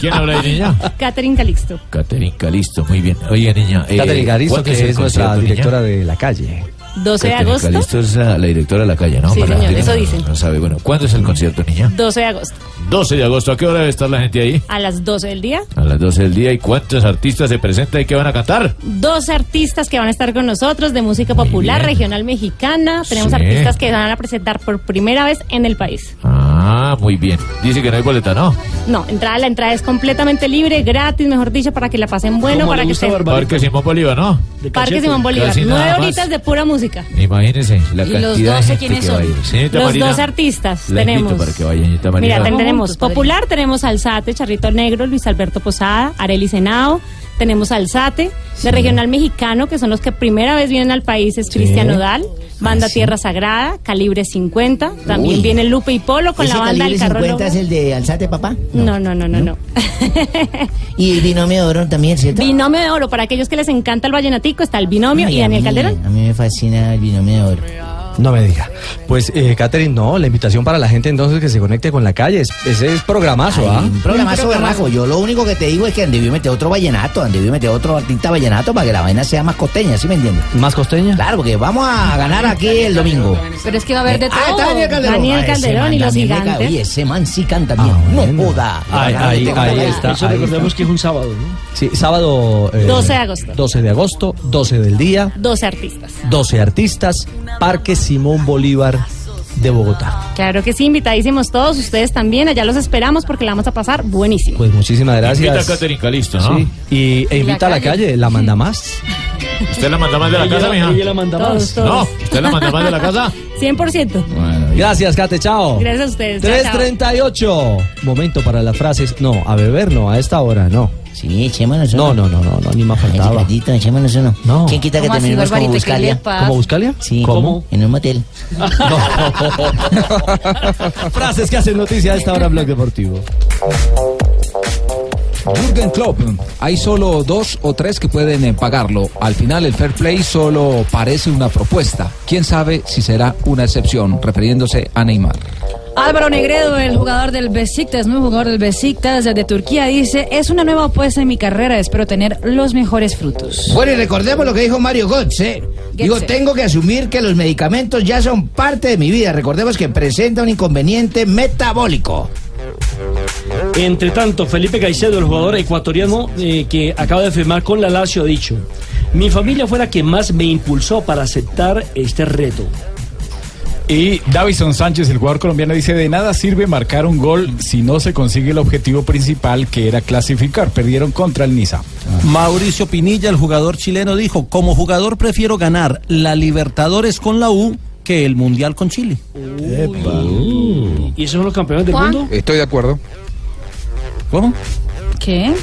¿Quién habla ahí, niña? Catherine Calixto. Caterina Calisto, muy bien. Oye, niña. eh, Catherine ¿cuándo que es nuestra directora de la calle. 12 de agosto, Calisto es la, la directora de la calle, ¿no? Sí, Para señor, eso no- dicen. No sabe. Bueno, ¿cuándo es el concierto, niña? 12 de agosto, 12 de agosto. ¿A qué hora debe estar la gente ahí? a las 12 del día. A las 12 del día. ¿Y cuántos artistas se presentan y qué van a cantar? 12 artistas que van a estar con nosotros de música popular, bien. regional mexicana. Tenemos Sí. artistas que van a presentar por primera vez en el país. Ah, muy bien. Dice que no hay boleta, ¿no? No, entrada, la entrada es completamente libre, gratis, mejor dicho, para que la pasen bueno, para que estén. Parque Simón Bolívar, ¿no? Parque. Simón Bolívar, Casi nueve horitas de pura música. Imagínense la ¿Y cantidad los de 12 gente quiénes que va a son? Los 12 artistas tenemos. para que vaya, señorita Marina. Mira, tenemos Popular, tenemos Alzate, Charrito Negro, Luis Alberto Posada, Areli Senao, tenemos Alzate, de Regional Mexicano, que son los que primera vez vienen al país, es Cristian Odal, Banda Tierra Sagrada, Calibre 50, también Uy. viene Lupe y Polo con ¿Ese la banda calibre Carro 50 Lobo. es el de Alzate, papá? No, no, no, no, no. Y el binomio de oro también, ¿cierto? Binomio de oro, para aquellos que les encanta el vallenatico, está el binomio Ay, y Daniel mí- Calderón. A mí me fascina el binomio de oro. No me diga. Pues, eh, Catherine, no, la invitación para la gente entonces que se conecte con la calle. es- ese es programazo, ¿ah? Un programazo berraco. Yo lo único que te digo es que han debido meter otro vallenato, han debido meter otro artista vallenato para que la vaina sea más costeña, ¿sí me entiendes? ¿Más costeña? Claro, porque vamos a ganar aquí el domingo. Pero es que va a haber de Ah, todo. está Daniel Calderón. Daniel Ah, Calderón y los gigantes. Oye, ese man sí canta bien. no joda. Ahí, ahí, ahí está. Eso recordemos está. que es un sábado, ¿no? Sí, sábado. eh, 12 de agosto. 12 de agosto, 12 del día, 12 artistas. 12 artistas, Parque Simón Bolívar de Bogotá. Claro que sí, invitadísimos todos, ustedes también, allá los esperamos porque la vamos a pasar buenísimo. Pues muchísimas gracias. Invita a Caterina Calisto, ¿no? Sí, y, e invita a la calle, la manda más. ¿Usted la manda más de la Ella- casa, mija? ella la manda Todos, más. todos. No, ¿usted la manda más de la casa? 100%. Bueno, Gracias, Kate, chao. Gracias a ustedes. chao, chao. 338. Momento para las frases. No, a beber no, a esta hora no. Sí, echémonos No, no, no, no, no, ni más faltaba. Ricardito, echémonos uno. No. ¿Quién quita que ¿Cómo así, terminemos como Buscalia? ¿Como Buscalia? Sí. ¿Cómo? En un motel. Frases que hacen noticia a esta hora en Blog Deportivo. Jürgen Klopp, hay solo dos o tres que pueden eh, pagarlo. Al final el fair play solo parece una propuesta. ¿Quién sabe si será una excepción? Refiriéndose a Neymar. Álvaro Negredo, el jugador del Besiktas, nuevo jugador del Besiktas de Turquía, dice, es una nueva apuesta en mi carrera, espero tener los mejores frutos. Bueno, y recordemos lo que dijo Mario Götze. Digo, Götze. tengo que asumir que los medicamentos ya son parte de mi vida. Recordemos que presenta un inconveniente metabólico. Entre tanto, Felipe Caicedo, el jugador ecuatoriano eh, que acaba de firmar con la Lazio, ha dicho: Mi familia fue la que más me impulsó para aceptar este reto. Y Davison Sánchez, el jugador colombiano, dice, de nada sirve marcar un gol si no se consigue el objetivo principal que era clasificar. Perdieron contra el Niza. Mauricio Pinilla, el jugador chileno, dijo, como jugador prefiero ganar la Libertadores con la U que el Mundial con Chile. ¿Y esos son los campeones del Juan. mundo? Estoy de acuerdo. ¿Cómo? ¿Qué?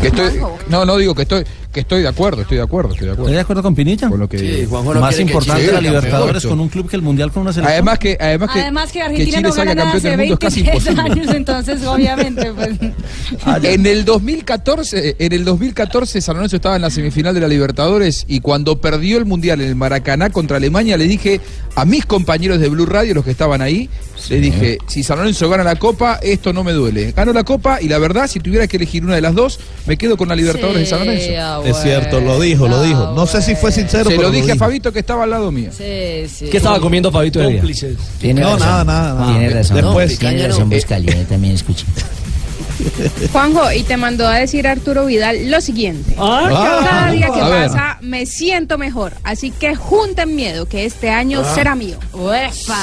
Que estoy, no, no digo que estoy, que estoy de acuerdo, estoy de acuerdo, estoy de acuerdo. ¿Estoy de acuerdo con Pinilla? Con lo que Más importante Sí, la. Libertadores con un club que el Mundial con una selección. Además que, además que, Además que que Argentina Chile no salga gana nada campeón hace del mundo es casi 23 imposible. años, entonces obviamente pues... En el 2014, en el 2014 San Lorenzo estaba en la semifinal de la Libertadores y cuando perdió el Mundial en el Maracaná contra Alemania le dije a mis compañeros de Blue Radio, los que estaban ahí, les dije, si San Lorenzo gana la Copa, esto no me duele. Ganó la Copa y la verdad, si tuviera que elegir una de las dos, me quedo con la Libertadores de San Lorenzo. Es cierto, lo dijo, lo dijo. No sé si fue sincero, Se pero lo dije a dijo. Fabito que estaba al lado mío. Sí, sí. ¿Qué estaba comiendo Fabito de día? Tiene No, razón. nada, nada, nada. Tiene razón. Después. Tiene Picaña razón, no. Buscalia, yo también escuché. Juanjo, y te mandó a decir Arturo Vidal lo siguiente. Ah, Cada día que pasa me siento mejor, así que junten miedo, que este año Ah. será mío. ¡Uepa!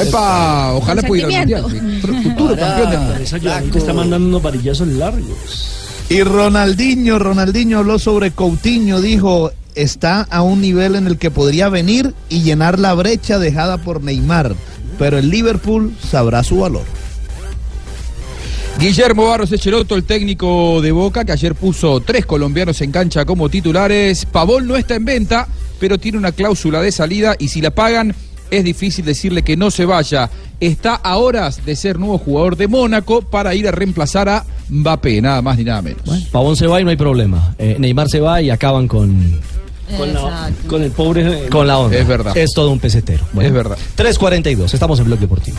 Epa, ojalá pudiera. Mundial. Futuro campeón del mundo. Esa Joanita está mandando unos varillazos largos. Y Ronaldinho, Ronaldinho habló sobre Coutinho, dijo, está a un nivel en el que podría venir y llenar la brecha dejada por Neymar, pero el Liverpool sabrá su valor. Guillermo Barros Echeloto, el técnico de Boca, que ayer puso tres colombianos en cancha como titulares. Pavón no está en venta, pero tiene una cláusula de salida y si la pagan es difícil decirle que no se vaya. Está a horas de ser nuevo jugador de Mónaco para ir a reemplazar a Mbappé, nada más ni nada menos. Pavón se va y no hay problema. Eh, Neymar se va y acaban con, Con, la- con el pobre. eh, con la onda. Es verdad. Es todo un pesetero. Es verdad. 3.42, estamos en Blog Deportivo.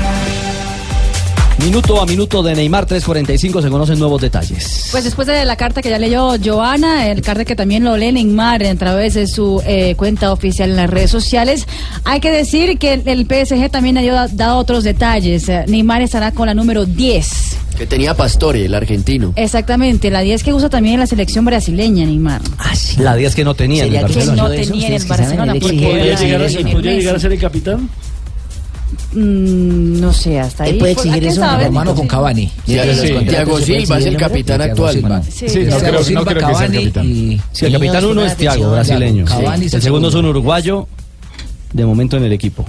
Minuto a minuto de Neymar 3.45 se conocen nuevos detalles. Pues después de la carta que ya leyó Joana, el carta que también lo lee Neymar a través de su eh, cuenta oficial en las redes sociales, hay que decir que el, el PSG también ha dado otros detalles. Eh, Neymar estará con la número 10. Que tenía Pastore, el argentino. Exactamente, la 10 que usa también en la selección brasileña, Neymar. La 10 que no tenía en el ¿Sería que Barcelona. no tenía en el Barcelona? Porque ¿Podría era- llegar, a, era- podría llegar a ser el capitán? Mm, no sé, hasta ahí. puede Pues, exigir ¿a quién eso, sabe? hermano, con Cavani. Sí, sí. puede Silva es el capitán actual. Sí, Sí, no Thiago creo, no Silva, creo que sea el capitán. y- Sí, el capitán uno es Thiago, brasileño. Cavani El segundo es un uruguayo, de momento en el equipo.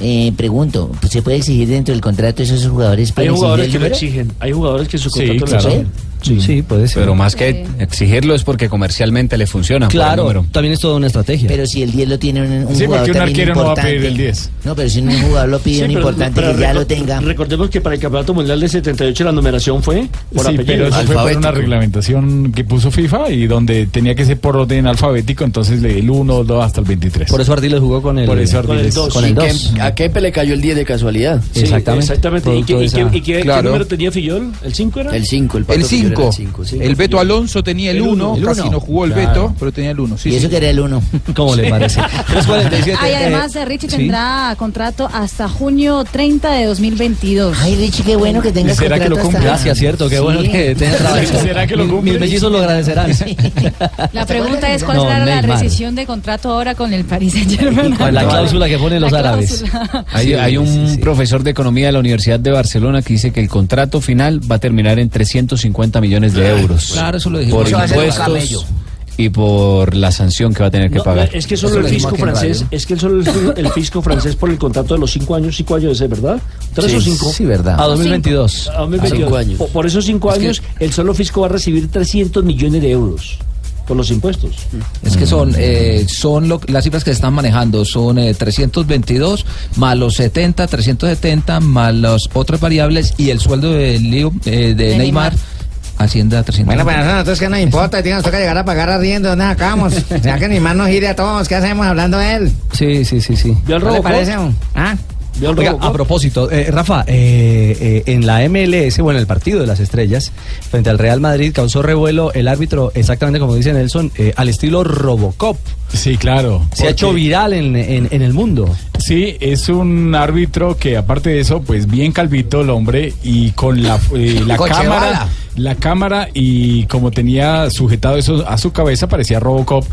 Eh, pregunto, ¿pues ¿se puede exigir dentro del contrato esos jugadores? Hay jugadores que lo exigen. Hay jugadores que su Sí, contrato lo claro. exigen. Sí, puede ser. Pero más que exigirlo es porque comercialmente le funciona. Claro, también es toda una estrategia. Pero si el 10 lo tiene un, un Sí, jugador porque un arquero no va a importante. pedir el 10. No, pero si un jugador lo pide Sí, un pero- importante pero que ya lo tenga. Recordemos que para el Campeonato Mundial de 78 la numeración fue por Sí, pero apellido. eso fue por una reglamentación que puso FIFA y donde tenía que ser por orden alfabético, entonces le el 1, 2 hasta el 23. Por eso Ardiles jugó con el, Por eso Con el Ardiles. dos. con el Y 2. que- a Kepe le cayó el 10 de casualidad. Sí, Exactamente. exactamente. ¿Y, qué, de y qué- esa- y qué- qué Claro. número tenía Fillol? ¿El 5 era? El 5, el Pato El Figueroa era 5. el sí. Beto Alonso tenía el El 1, uno. casi no jugó el Claro. Beto, pero tenía el 1. Sí, y sí. eso que era el 1. ¿Cómo le parece? 3.47. Ah, y eh, además eh, Richie sí. tendrá contrato hasta junio 30 de 2022. Ay, Richie, qué bueno que tengas ¿Será que lo contrato cumple? hasta- Gracias, cierto, qué Sí. bueno que tenga trabajo. ¿Será que lo cumple? Mis mellizos lo agradecerán. La pregunta es cuál No, será la rescisión de contrato ahora con el Paris Saint Germain. Con la cláusula que ponen los La árabes. Hay, Sí, hay un sí, sí. profesor de economía de la Universidad de Barcelona que dice que el contrato final va a terminar en 350 millones de euros. Claro, eso lo dijimos. Por Eso impuestos, y por la sanción que va a tener que No, pagar. es que solo el fisco francés, es que solo el, fisco- el fisco francés por el contrato de los cinco años, cinco años ese, ¿verdad? ¿Tres Sí, o cinco? sí, verdad. A 2022. A 2022. Cinco años. Por, por esos cinco Es que- años, el solo fisco va a recibir 300 millones de euros por los impuestos. Es que son, eh, son lo- las cifras que se están manejando, son eh, 322 más los 70, 370 más las otras variables y el sueldo de, Leo, eh, de, Neymar, Hacienda 300. Bueno, pues a nosotros que nos importa, tío, nos toca llegar a pagar arriendo, ¿dónde acabamos? Ya que ni más nos gire a todos, ¿qué hacemos hablando de él? Sí, sí, sí, sí. ¿No le parece? ¿Ah? Oiga, a propósito, eh, Rafa, eh, eh, en la MLS, bueno, en el partido de las estrellas, frente al Real Madrid, causó revuelo el árbitro, exactamente como dice Nelson, eh, al estilo Robocop. Sí, claro. Se ha hecho viral en, en- en el mundo. Sí, es un árbitro que aparte de eso, pues bien calvito el hombre y con la, eh, la cámara, la cámara y como tenía sujetado eso a su cabeza parecía Robocop.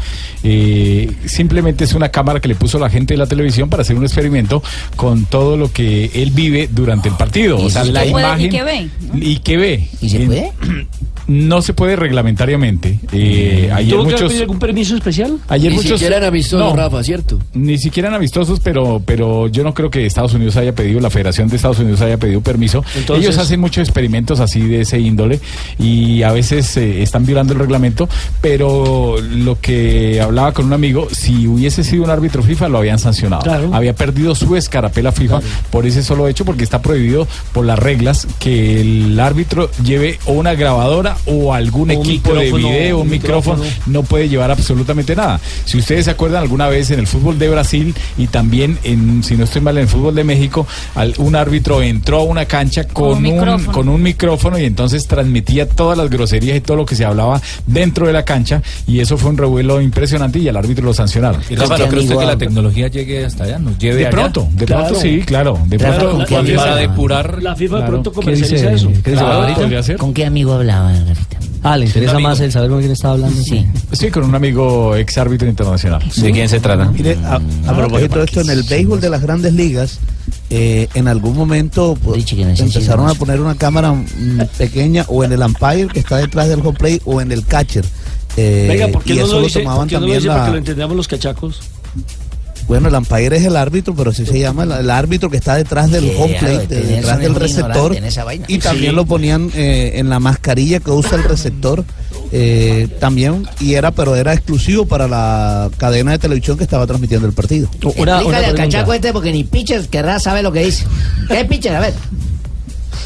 eh, simplemente es una cámara que le puso la gente de la televisión para hacer un experimento con todo lo que él vive durante el partido. O sea, la ¿Y puede- imagen ¿Y qué ve? y qué ve. ¿Y se puede? No se puede reglamentariamente. Eh, ayer ¿Tuvo que haber muchos pedido algún permiso especial? Ayer Ni muchos siquiera eran amistosos, Rafa, ¿cierto? Ni siquiera eran amistosos, pero pero yo no creo que Estados Unidos haya pedido, la Federación de Estados Unidos haya pedido permiso. Entonces- Ellos hacen muchos experimentos así de ese índole y a veces eh, están violando el reglamento, pero lo que hablaba con un amigo, si hubiese sido un árbitro FIFA lo habían sancionado. Había perdido su escarapela FIFA por ese solo hecho porque está prohibido por las reglas que el árbitro lleve o una grabadora o algún O equipo de video, un un micrófono, micrófono. no puede llevar absolutamente nada. Si ustedes se acuerdan alguna vez en el fútbol de Brasil y también en, si no estoy mal, en el fútbol de México, al- un árbitro entró a una cancha con un con un micrófono y entonces transmitía todas las groserías y todo lo que se hablaba dentro de la cancha y eso fue un revuelo impresionante y al árbitro lo sancionaron. Y Rafa, ¿no cree usted que la tecnología llegue hasta allá? ¿Nos lleve De allá? pronto, de pronto sí, claro. De pronto la- depurar. La FIFA de Claro. pronto ¿Qué comercializa dice- eso. qué dice podría ser. ¿Con qué amigo hablaba, Rafita? Ah, ¿le interesa más el saber con quién estaba hablando? Sí. Sí, con un amigo ex árbitro internacional. ¿De quién se trata? Mire, a, a propósito de esto, en el béisbol de las grandes ligas, eh, en algún momento pues, empezaron a poner una cámara mm, pequeña o en el umpire que está detrás del home play o en el catcher. Eh, Venga, ¿por qué y no eso lo lo dice, tomaban por qué no lo también dice la- que lo entendamos los cachacos? Bueno, el umpire es el árbitro, pero así se llama el, el árbitro que está detrás del home claro, plate, detrás del receptor. Y también Sí. lo ponían eh, en la mascarilla que usa el receptor. eh, también, y era, pero era exclusivo para la cadena de televisión que estaba transmitiendo el partido. Una, una al cachaco este porque ni pitcher querrá saber lo que dice. ¿Qué pitcher? A ver.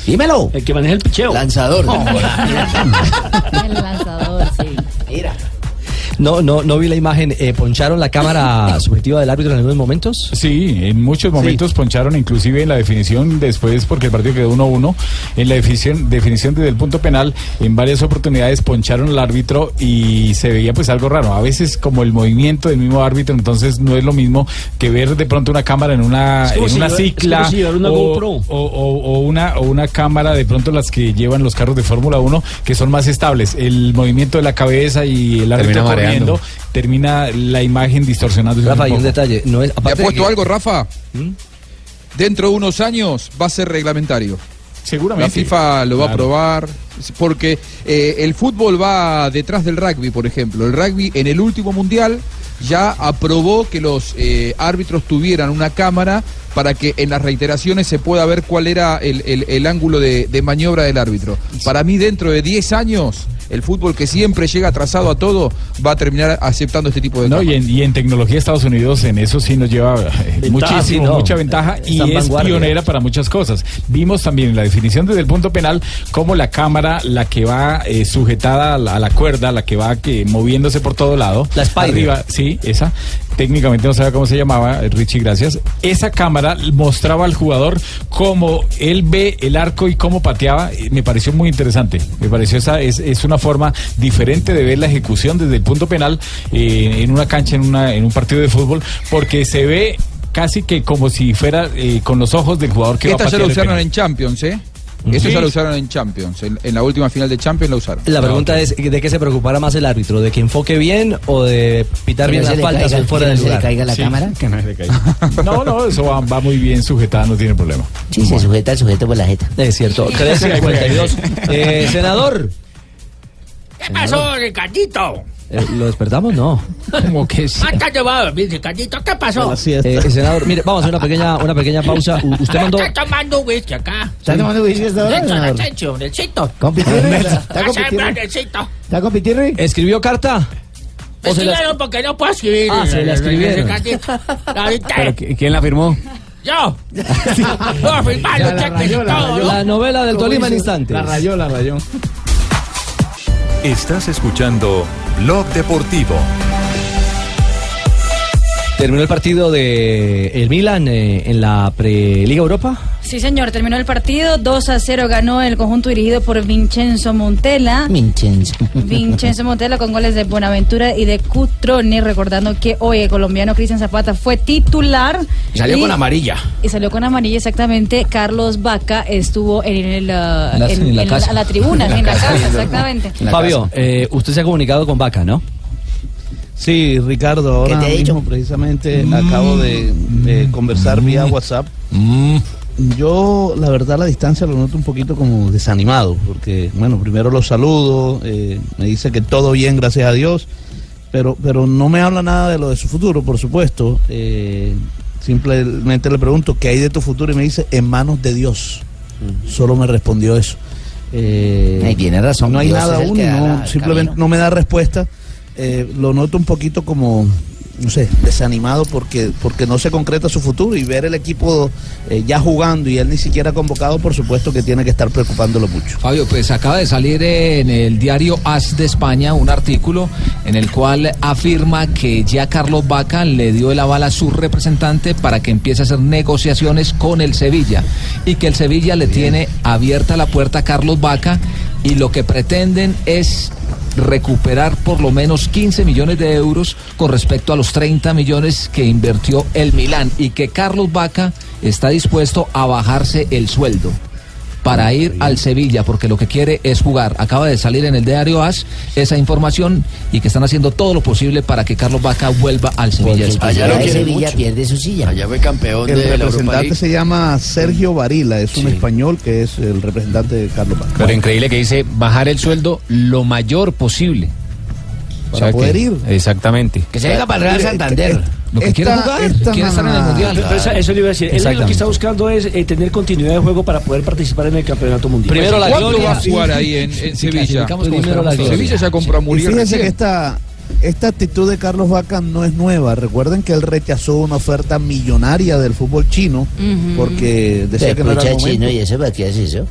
Dímelo. El que maneja el picheo. Lanzador. El lanzador, sí. Mira. No, no, no vi la imagen. Eh, ¿Poncharon la cámara subjetiva del árbitro en algunos momentos? Sí, en muchos momentos poncharon, inclusive en la definición después, porque el partido quedó 1-1, en la definición, definición desde el punto penal, en varias oportunidades poncharon al árbitro y se veía pues algo raro. A veces como el movimiento del mismo árbitro, entonces no es lo mismo que ver de pronto una cámara en una, en si una llevar- cicla como si llevar una o, GoPro. o- o- o una, o una cámara, de pronto las que llevan los carros de Fórmula 1, que son más estables. El movimiento de la cabeza y el árbitro Termina mareando. corriendo, termina la imagen distorsionándose. Rafa, un y un detalle. No es, ¿Te apuesto que- algo, Rafa? ¿Mm? Dentro de unos años va a ser reglamentario. Seguramente. La FIFA lo va a aprobar porque eh, el fútbol va detrás del rugby, por ejemplo. El rugby en el último mundial ya aprobó que los eh, árbitros tuvieran una cámara para que en las reiteraciones se pueda ver cuál era el, el- el ángulo de, de maniobra del árbitro. Para mí, dentro de 10 años, el fútbol que siempre llega atrasado a todo va a terminar aceptando este tipo de No, y en, y en tecnología Estados Unidos en eso sí nos lleva eh, muchísimo, no. mucha ventaja y es vanguardia. pionera para muchas cosas. Vimos también en la definición desde el punto penal cómo la cámara, la que va eh, sujetada a la, a la cuerda, la que va que, moviéndose por todo lado, La Spider. arriba, sí, esa, técnicamente no sabía cómo se llamaba, eh, Richie, gracias. Esa cámara mostraba al jugador cómo él ve el arco y cómo pateaba. Me pareció muy interesante. Me pareció esa es, es una forma diferente de ver la ejecución desde el punto penal eh, en una cancha, en, una, en un partido de fútbol, porque se ve casi que como si fuera eh, con los ojos del jugador que va a patear lo usaron en Champions, ¿eh? Eso ya lo usaron en Champions. En, en la última final de Champions lo usaron. La pregunta es, ¿de qué se preocupará más el árbitro? ¿De que enfoque bien o de pitar bien las faltas caiga- fuera que del no se le lugar? caiga la Sí. cámara. Que no se le caiga. No, no, eso va, va muy bien sujetada, no tiene problema. Sí, se sujeta el sujeto por la jeta. Es cierto. 352. Eh, senador. ¿Qué pasó, Ricardito? Eh, ¿Lo despertamos? No. Como que sí. Ah, llevado a dormir, Ricardito. ¿Qué pasó? Eh, senador, mire, vamos a hacer una pequeña, una pequeña pausa. U- usted mandó... Está tomando whisky acá. ¿Está tomando whisky hasta ahora, senador? Asensio, Nelsito. ¿Con Pitirri? ¿Está Vas con a Pitirri? ver, Nelsito. ¿Está con Pitirri? ¿Escribió carta? ¿O se la- escribieron porque no puedo escribir. Ah, se la escribieron. Ricardito. Ahorita. Pero, ¿qui- ¿Quién la firmó? Yo. La novela del Tolima en instantes. La rayó, la rayó. Estás escuchando Blog Deportivo. Terminó el partido de el Milan eh, en la Preliga Europa. Sí, señor, terminó el partido. 2 a 0 ganó el conjunto dirigido por Vincenzo Montella. Vincenzo. Vincenzo Montella con goles de Buenaventura y de Cutrone, recordando que hoy el colombiano Cristian Zapata fue titular. Y salió con amarilla. Y salió con amarilla, exactamente. Carlos Vaca estuvo en, el, uh, En la- en la casa. la tribuna, En la casa. casa, exactamente. Fabio, eh, usted se ha comunicado con Vaca, ¿no? Sí, Ricardo, ahora te he mismo precisamente acabo de, de conversar vía WhatsApp. Yo, la verdad, la distancia lo noto un poquito como desanimado, porque, bueno, primero lo saludo, eh, me dice que todo bien, gracias a Dios, pero, pero no me habla nada de lo de su futuro, por supuesto. Eh, simplemente le pregunto, ¿qué hay de tu futuro? Y me dice, en manos de Dios. Solo me respondió eso. Eh, Ay, tiene razón, No hay Dios nada aún, no, simplemente camino. no me da respuesta. Lo noto un poquito como, no sé, desanimado porque, porque no se concreta su futuro y ver el equipo eh, ya jugando y él ni siquiera convocado, por supuesto que tiene que estar preocupándolo mucho. Fabio, pues acaba de salir en el diario AS de España un artículo en el cual afirma que ya Carlos Vaca le dio el aval a su representante para que empiece a hacer negociaciones con el Sevilla y que el Sevilla le tiene abierta la puerta a Carlos Vaca y lo que pretenden es recuperar por lo menos 15 millones de euros con respecto a los 30 millones que invirtió el Milán y que Carlos Vaca está dispuesto a bajarse el sueldo para ir al Sevilla porque lo que quiere es jugar. Acaba de salir en el diario AS esa información y que están haciendo todo lo posible para que Carlos Vaca vuelva al Sevilla. Porque Allá lo Sevilla mucho. pierde su silla. Allá fue campeón El de la representante League. se llama Sergio Varila, es un español que es el representante de Carlos Vaca. Pero increíble que dice bajar el sueldo lo mayor posible. Para poder ir. Exactamente. Que se venga para el Real Santander. Lo que quiere jugar, quiere estar en el Mundial. Esa- eso le iba a decir. Él lo que está buscando es eh, tener continuidad de juego para poder participar en el campeonato mundial. Primero la ¿Cuánto gloria. va a jugar ahí en, en Sevilla? Primero la gloria. Sevilla ya compró a Muriel fíjense recién. que esta, esta actitud de Carlos Vaca no es nueva. Recuerden que él rechazó una oferta millonaria del fútbol chino porque decía Se que no era chino y eso, ¿para qué hace eso?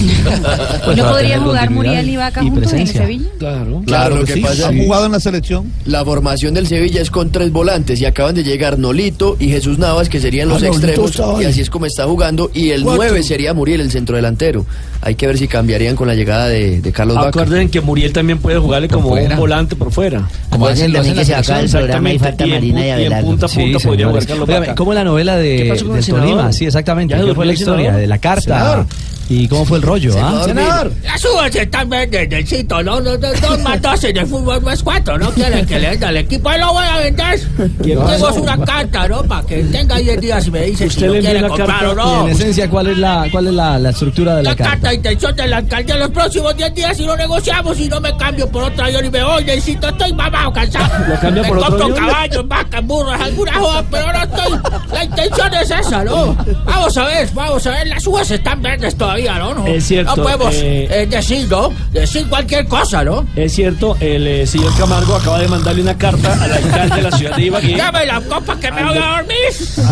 ¿Y no podría jugar Muriel y Vaca juntos en el. Sevilla? Claro. Claro, lo que sí, pasa han jugado en la selección. La formación del Sevilla es con tres volantes y acaban de llegar Nolito y Jesús Navas, que serían los Ah, extremos, y así es como está jugando. Y el Cuatro. 9 sería Muriel, el centrodelantero. Hay que ver si cambiarían con la llegada de, de Carlos Vaca. Acuerden que Muriel también puede jugarle como fuera. un volante por fuera. Como hacen, también que se acaba el programa y falta Marina y Abelardo. punta a punta Sí, podría jugar. Carlos Vaca. ¿Cómo es la novela ¿Qué de, pasó con el del? Tolima? Sí, exactamente. ¿Ya ¿Qué fue la historia de la carta? ¿Y cómo fue el rollo? ah? Senador. Las uvas se están vendiendo, Nelsito, ¿no? No, no, Dos más dos en el fútbol no es cuatro, ¿no? Quieren que le den al equipo, ahí lo voy a vender. Tengo una carta, ¿no? Para que tenga 10 días y me dice si Usted lo quiere comprar carta o Y no. en esencia, ¿cuál es la, cuál es la, la estructura de la, La carta carta? de intención de la alcaldía en los próximos 10 días y lo negociamos y no me cambio por otro avión y me voy, necesito, estoy mamado, cansado. ¿Lo cambia me por otro compro avión? caballos, vacas, burros, alguna joda, pero no estoy. La intención es esa, ¿no? Vamos a ver, vamos a ver, las uvas están verdes todavía, ¿no? No Es cierto, No podemos eh, eh, decir, ¿no? Decir cualquier cosa, ¿no? Es cierto, el eh, señor Camargo acaba de mandarle una carta al alcalde de la ciudad de Ibagué. Dame la copa que me voy a dormir.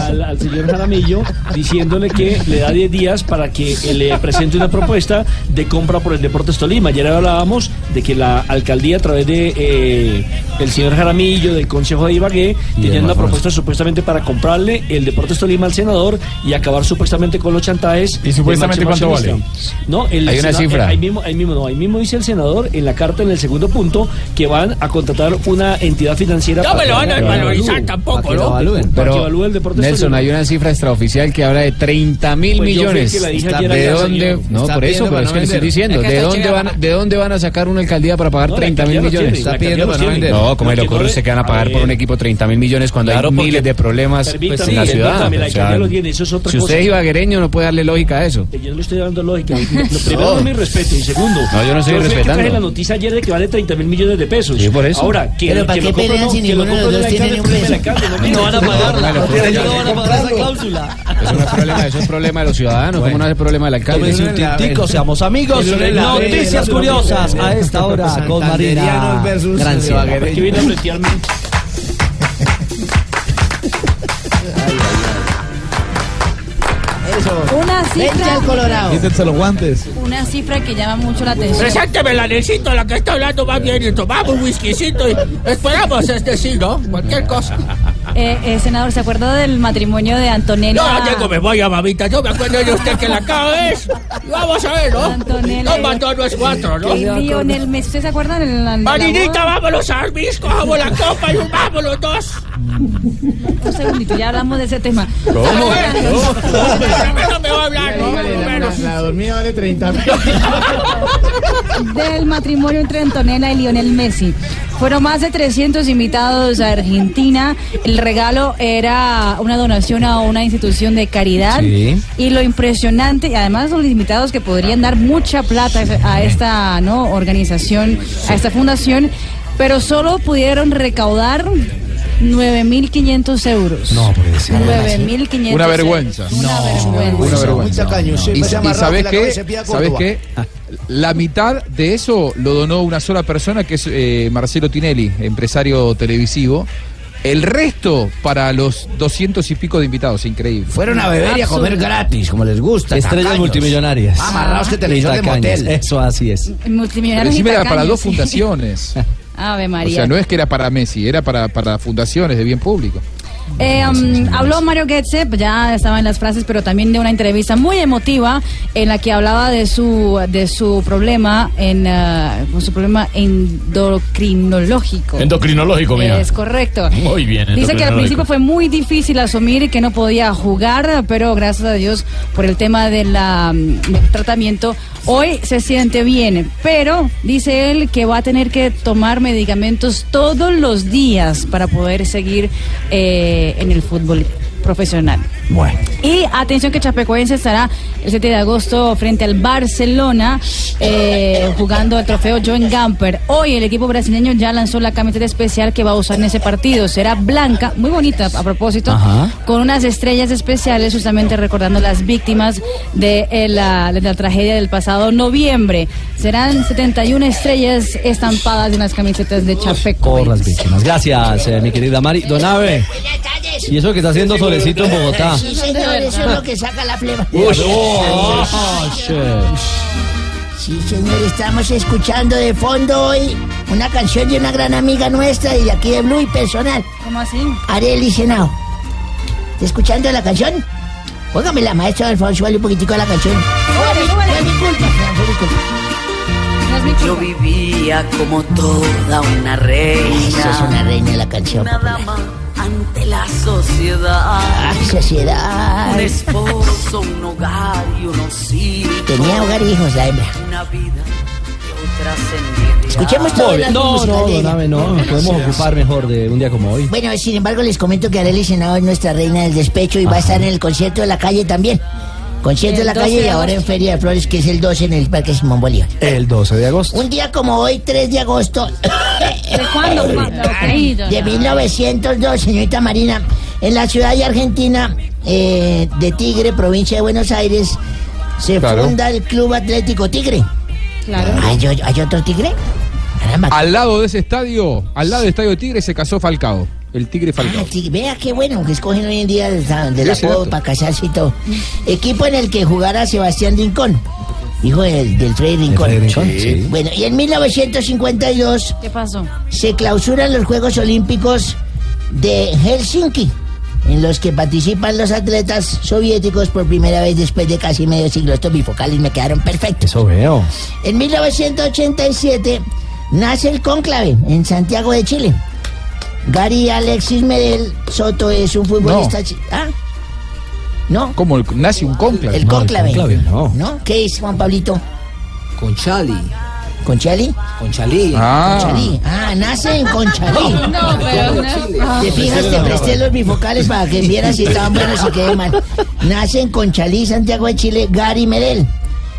al, al señor Jaramillo diciéndole que le da 10 días para que eh, le presente una propuesta de compra por el Deportes Tolima. Ayer hablábamos de que la alcaldía a través de eh, el señor Jaramillo, del Consejo de Ibagué, tenían una propuesta supuestamente para comprarle el Deportes Tolima al senador y acabar supuestamente con los chantajes. ¿Y supuestamente cuánto vale? No, el Hay una cifra. eh, ahí mismo, ahí mismo, no, ahí mismo dice el senador en la carta en el segundo punto que van a contratar una entidad financiera. No me lo van a valorizar tampoco, ¿no? evalúen. Para que Pero, el Deportes Nelson, hay una cifra extraoficial que habla de 30 mil Pues yo millones. que la dije Está- ayer ¿De dónde? No, por eso, pero para es que le estoy diciendo. ¿De dónde, van, ¿De dónde van a sacar una alcaldía para pagar No, la 30 mil millones? Está pidiendo para no vender. No, ¿cómo se le ocurre no usted que van a pagar por un equipo 30 mil millones cuando hay miles de problemas pues, en la ciudad? si usted es ibaguereño no puede darle lógica a eso. Yo no le estoy dando lógica. Lo primero, no. mi respeto. Y segundo, No, yo no estoy que respetando. traje la noticia ayer de que vale 30 mil millones de pesos. Sí, por eso. Ahora, que, Pero ¿para que qué pelean no, si que lo ninguno de los dos tiene un peso? alcalde, no, van a pagarla. No van a pagar esa cláusula. Eso no es problema, eso es problema de los ciudadanos. ¿Cómo no es el problema del alcalde? Tómense un tintico, seamos amigos. Noticias curiosas a esta hora con Marina Granciera. Aquí viene a fletearme. Una cifra, Quítense los guantes. una cifra que llama mucho la atención. Presénteme la Nelsito, la que está hablando más bien, y tomamos un whiskycito y esperamos, es decir, ¿no? Cualquier cosa. Eh, eh, senador, ¿se acuerda del matrimonio de Antonella? No, Diego, me voy a mamita. Yo me acuerdo de usted que la. Y vamos a ver, ¿no? Antonella. Dos no es cuatro, ¿no? Y Lionel Messi, ¿usted se acuerda del del- del Marinita, vámonos al bisco, cojamos la copa y un vámonos dos. Un segundito, ya hablamos de ese tema. ¿Cómo? No me va a hablar, ¿no? Por lo La dormida vale 30 mil. del matrimonio entre Antonella y Lionel Messi. Fueron más de 300 invitados a Argentina. El regalo era una donación a una institución de caridad. Sí. Y lo impresionante, y además los invitados que podrían dar mucha plata a esta ¿no? organización, a esta fundación, pero solo pudieron recaudar 9.500 euros. No puede ser. 9.500 Una vergüenza. Una vergüenza. Una vergüenza. Tacaño, sí, y, y sabes que la qué, sabes qué, la mitad de eso lo donó una sola persona que es eh, Marcelo Tinelli, empresario televisivo. El resto para los doscientos y pico de invitados, increíble. Fueron a beber y a comer gratis, como les gusta. Estrellas tacaños. multimillonarias. Amarrados que televisor de motel. Eso así es. Multimillonarios y para dos sí. fundaciones. Ave O María. sea, no es que era para Messi, era para, para fundaciones de bien público. Eh, um, habló Mario Goetze, pues ya estaba en las frases, pero también de una entrevista muy emotiva en la que hablaba de su de su problema en con su problema endocrinológico. Endocrinológico, mía. Es correcto. Muy bien, Dice que al principio fue muy difícil asumir que no podía jugar, pero gracias a Dios por el tema de la, mm, del tratamiento, hoy se siente bien. Pero dice él que va a tener que tomar medicamentos todos los días para poder seguir eh, en el fútbol profesional. Bueno. Y atención que Chapecoense estará el 7 de agosto frente al Barcelona eh, jugando el trofeo Joan Gamper. Hoy el equipo brasileño ya lanzó la camiseta especial que va a usar en ese partido. Será blanca, muy bonita a propósito, Ajá. con unas estrellas especiales justamente recordando las víctimas de, eh, la, de la tragedia del pasado noviembre. Serán 71 estrellas estampadas en las camisetas de Chapecoense. Por las víctimas. Gracias, eh, mi querida Mari. Donave. Y eso que está haciendo solecito en Bogotá. Sí, señor, eso es lo que saca la flema. Uy, oh, shit. Sí, señor, estamos escuchando de fondo hoy una canción de una gran amiga nuestra y de aquí de Blue y personal, ¿Cómo así? Arely Senao. ¿Está escuchando la canción? Póngame la maestra Alfonso, suele un poquitico a la canción. Súbale, súbale. Fue mi culpa, fue mi culpa. No es mi Yo vivía como toda una reina. Esa es una reina de la canción. Una dama ante la sociedad. Ay, sociedad. Un esposo, un hogar y unos hijos. Tenía hogar y hijos la hembra. Una vida. Escuchemos todo No, no, de ella. Donave, no. Nos podemos ocupar mejor de un día como hoy. Bueno, sin embargo, les comento que Arely Senado es nuestra reina del despecho y va a estar en el concierto de la calle también. Concierto de El la 12 calle y ahora en. Feria de Flores, que es el 12 en el Parque Simón Bolívar. El 12 de agosto. Un día como hoy, 3 de agosto ¿De cuándo? De 1902, señorita Marina, en la ciudad de Argentina eh, de Tigre, provincia de Buenos Aires, se Claro. funda el Club Atlético Tigre. Claro. ¿Hay, o- hay otro Tigre? Caramba. Al lado de ese estadio, al lado del estadio Tigre, se casó Falcao. El Tigre Falcao. Ah, sí, vea qué bueno que escogen hoy en día Ese apodo dato. para casarse y todo. Equipo en el que jugara Sebastián Rincón, hijo del, del Freddy Rincón. Freddy Rincón, sí. Bueno, y en 1952 ¿Qué pasó? se clausuran los Juegos Olímpicos de Helsinki, en los que participan los atletas soviéticos por primera vez después de casi medio siglo. Estos bifocales me quedaron perfectos. Eso veo. En 1987 nace el cónclave en Santiago de Chile. Gary Alexis Medel Soto es un futbolista. chi- ¿Ah? ¿No? ¿Cómo el- nace un cónclave? El No, el no. ¿No? ¿Qué es, Juan Pablito? Con Chali. ¿Conchalí? Conchalí. Ah. Conchalí. Ah, nace en Conchalí. No, pero no. Te fijas, te presté los bifocales para que vieras si estaban buenos y quedé mal. Nace en Conchalí, Santiago de Chile, Gary Medel.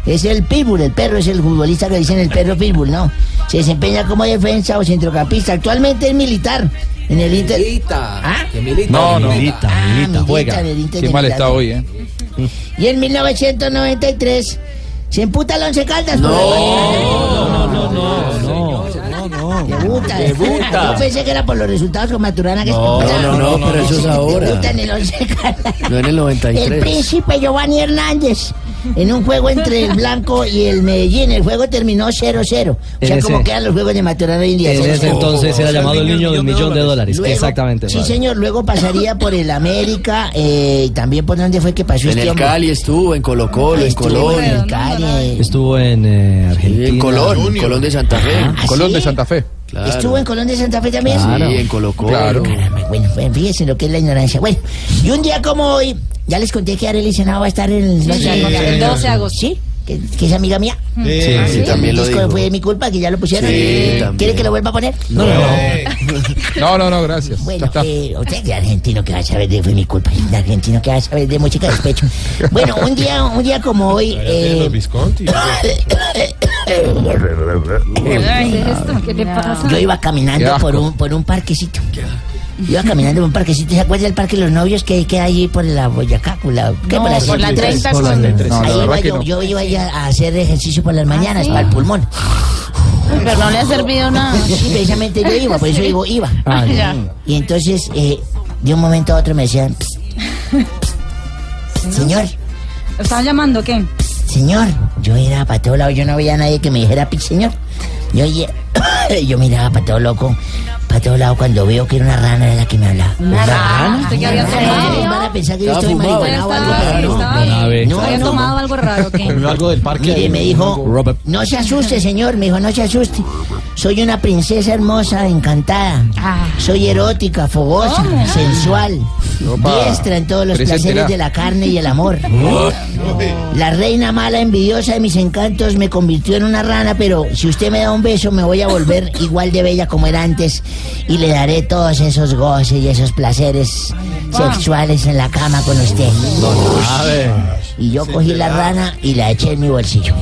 Es el pitbull, el perro, es el futbolista que dicen el perro pitbull, ¿no? Se desempeña como defensa o centrocampista. Actualmente es militar en el Inter. ¿Ah? No, no. Milita, Ah, milita, milita juega. en el Inter Qué mal está hoy, ¿eh? Y en 1993 se emputa el Once Caldas. No, no, no, no, no, no. Debuta. Debuta. Yo pensé que era por los resultados con Maturana que No, se emputa. no, no, pero eso es ahora. Debuta en el Once Caldas. No en el El 93. príncipe Giovanni Hernández. En un juego entre el Blanco y el Medellín. El juego terminó 0-0. O sea, como quedan los juegos de Maturana hoy en día. En 0-0. ese entonces era llamado el niño del millón de dólares. Luego- Exactamente. Sí, padre. señor. Luego pasaría por el América. eh, y también por dónde fue que pasó En este el hombre. Cali estuvo, en Colo Colo, en Estuvo Colón. en el Cali. eh, Estuvo en eh, Argentina. En Colón, Colón de Santa Fe. ¿Ah, Colón sí? de Santa Fe. Claro. ¿Estuvo en Colón de Santa Fe también? Claro. Sí, en Colo Colo. Claro. Caramba, bueno, pues, fíjense lo que es la ignorancia. Bueno, y un día como hoy, ya les conté que Arely Senado va a estar en el, Sí, el 12 de agosto. ¿Sí? Que, que es amiga mía. Sí, Ah, sí, también el lo disco dijo. fue de mi culpa, que ya lo pusieron. Sí. ¿Quiere que lo vuelva a poner? No, no, no. No, no, no, gracias. Bueno, eh, usted argentino que va a saber de fue mi culpa. El argentino que va a saber de música de despecho. Bueno, un día, un día como hoy. eh, ¿Qué es esto? ¿Qué le pasa? Yo iba caminando por un, por un parquecito. Iba caminando por un parquecito. ¿Se acuerda del parque de los novios que queda allí por la Boyacá? Por la, ¿qué? No, por la 30 Por la con... 33. No, la Ahí iba que yo, no. yo iba ya a hacer ejercicio por las mañanas ¿sí? para el pulmón. Pero no le ha servido nada. Sí, precisamente yo iba, por eso digo iba. Ah, ya. Y entonces, eh, de un momento a otro me decían, "Psst, psst, señor, ¿Lo estaban llamando qué? señor. Yo miraba para todos lados, yo no veía a nadie que me dijera, "Psst, señor. Yo, oye, yo miraba para todo loco, para todos lados cuando veo que era una rana era la que me hablaba. ¿Una rana? ¿Usted qué había tomado? Van a pensar que yo Estaba estoy fumado. marihuana o algo, pero no. ¿Había no. tomado algo raro? Comió algo del parque. Mire, me dijo, Robert. no se asuste, señor. Me dijo, no se asuste. Soy una princesa hermosa, encantada. Ah. Soy erótica, fogosa, sensual. Opa. Diestra en todos los placeres de la carne y el amor. La reina mala, envidiosa de mis encantos, me convirtió en una rana, pero si usted me da un beso, me voy a volver igual de bella como era antes y le daré todos esos goces y esos placeres sexuales en la cama con usted. Y yo cogí la rana y la eché en mi bolsillo.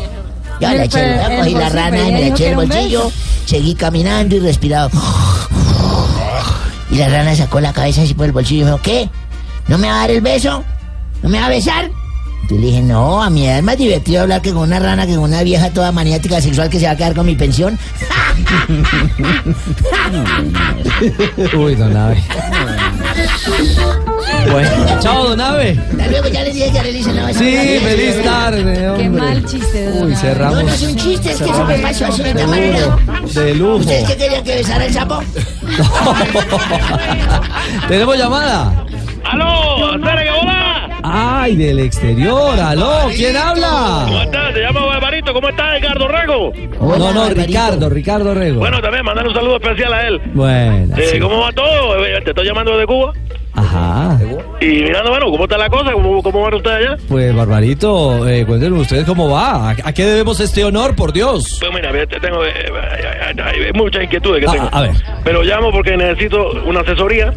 Yo la eché, yo cogí la rana y me la eché en el bolsillo, seguí caminando y respiraba. Y la rana sacó la cabeza así por el bolsillo y me dijo, ¿qué? ¿No me va a dar el beso? ¿No me va a besar? Yo le dije, no, a mí es más divertido hablar que con una rana que con una vieja toda maniática sexual que se va a quedar con mi pensión. Uy, don Nave. Bueno, chao, don Nave. Hasta luego, ya les dije que Arely se no va a Sí, feliz tarde, Qué hombre. mal chiste. de Uy, cerramos. No, no es un chiste, es que eso me pasó así de esta manera. De lujo. ¿Ustedes qué querían que besara el sapo? ¿Tenemos llamada? ¡Aló! ¡Sergio, hola! Ay, del exterior. ¿Aló? ¿Quién ¿Cómo habla? estás? Te llamo Barbarito. ¿Cómo estás, Ricardo Rego? No, no, Ricardo, Ricardo Rego. Bueno, también mandar un saludo especial a él. Bueno, Eh, sí. ¿Cómo va todo? Eh, Te estoy llamando desde Cuba. Ajá. Y mirando, bueno, ¿cómo está la cosa? ¿Cómo, cómo van ustedes allá? Pues, Barbarito, eh, cuéntenos ustedes cómo va. ¿A, a qué debemos este honor, por Dios? Pues mira, tengo eh, eh, hay muchas inquietudes que Ah, tengo. a ver. Pero llamo porque necesito una asesoría,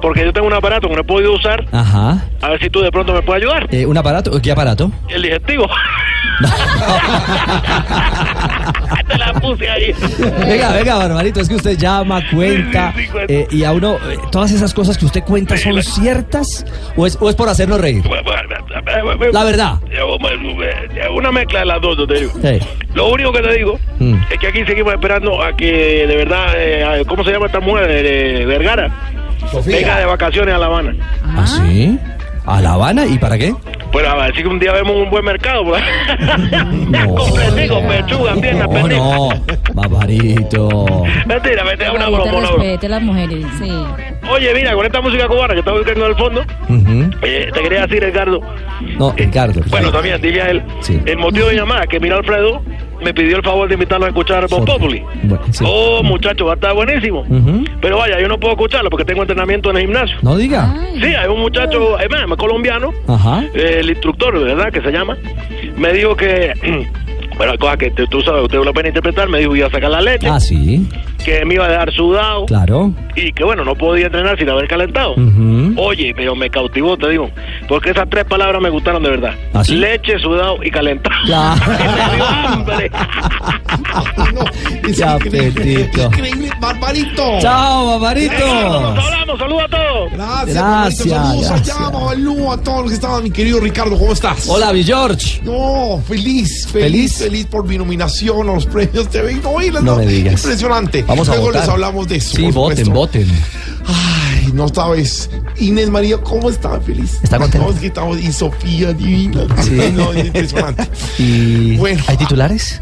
porque yo tengo un aparato que no he podido usar. Ajá. A ver si tú de pronto me puedes ayudar. Eh, ¿Un aparato? ¿Qué aparato? El digestivo. Te la puse ahí. Venga, venga, Barbarito, es que usted llama, cuenta, Sí, sí, sí, cuenta. eh, y a uno, eh, todas esas cosas que usted cuenta son ciertas o es, o es por hacernos reír. La verdad. Una mezcla de las dos, yo te digo. Lo único que te digo Mm. es que aquí seguimos esperando a que de verdad, eh, ¿cómo se llama esta mujer? Eh, Venga de vacaciones a La Habana. ¿Ah, sí? ¿A La Habana? ¿Y para qué? Pues a ver si un día vemos un buen mercado. Pues. Completico, pechuga, pierna, No, pernil. no, Barbarito. Mentira, mentira, una broma, una broma. respete las mujeres. Sí. Oye, mira, con esta música cubana que está buscando en el fondo, eh, te quería decir, Ricardo, No, Ricardo. bueno, también, dile a él, Sí. el motivo de llamar, que mira Alfredo me pidió el favor de invitarlo a escuchar Bon Populi. Bueno, sí. Oh, muchacho, va a estar buenísimo. Pero vaya, yo no puedo escucharlo porque tengo entrenamiento en el gimnasio. No diga. Sí, hay un muchacho, es más, colombiano, Ajá. eh, el instructor, ¿verdad? Que se llama, me dijo que Bueno, hay cosas que tú, tú sabes, usted lo puede interpretar, me dijo que iba a sacar la leche, Ah, sí, que me iba a dejar sudado claro. y que bueno, no podía entrenar sin haber calentado. Ujú. Oye, pero me cautivó, te digo, porque esas tres palabras me gustaron de verdad. ¿Ah, sí? Leche, sudado y calentado. Dio hambre. Qué apetito. Increíble, Barbarito. Chao, Barbarito. Nos hablamos, saludos a todos. Gracias, Gracias, Barbarito. Saludos gracias. allá, Babalú, a todos los que estaban, mi querido Ricardo, ¿cómo estás? Hola, mi George. No, feliz, ¿Feliz? feliz, feliz por mi nominación a los premios TV. No, oye, No me digas. Impresionante. Vamos a Luego votar. les hablamos de eso. Sí, voten, supuesto. voten. Ay, no sabes. Inés María, ¿cómo está? Feliz. ¿Está contenta? No, es que estamos, y Sofía, divina. Sí. No, es impresionante. ¿Y Bueno. hay titulares?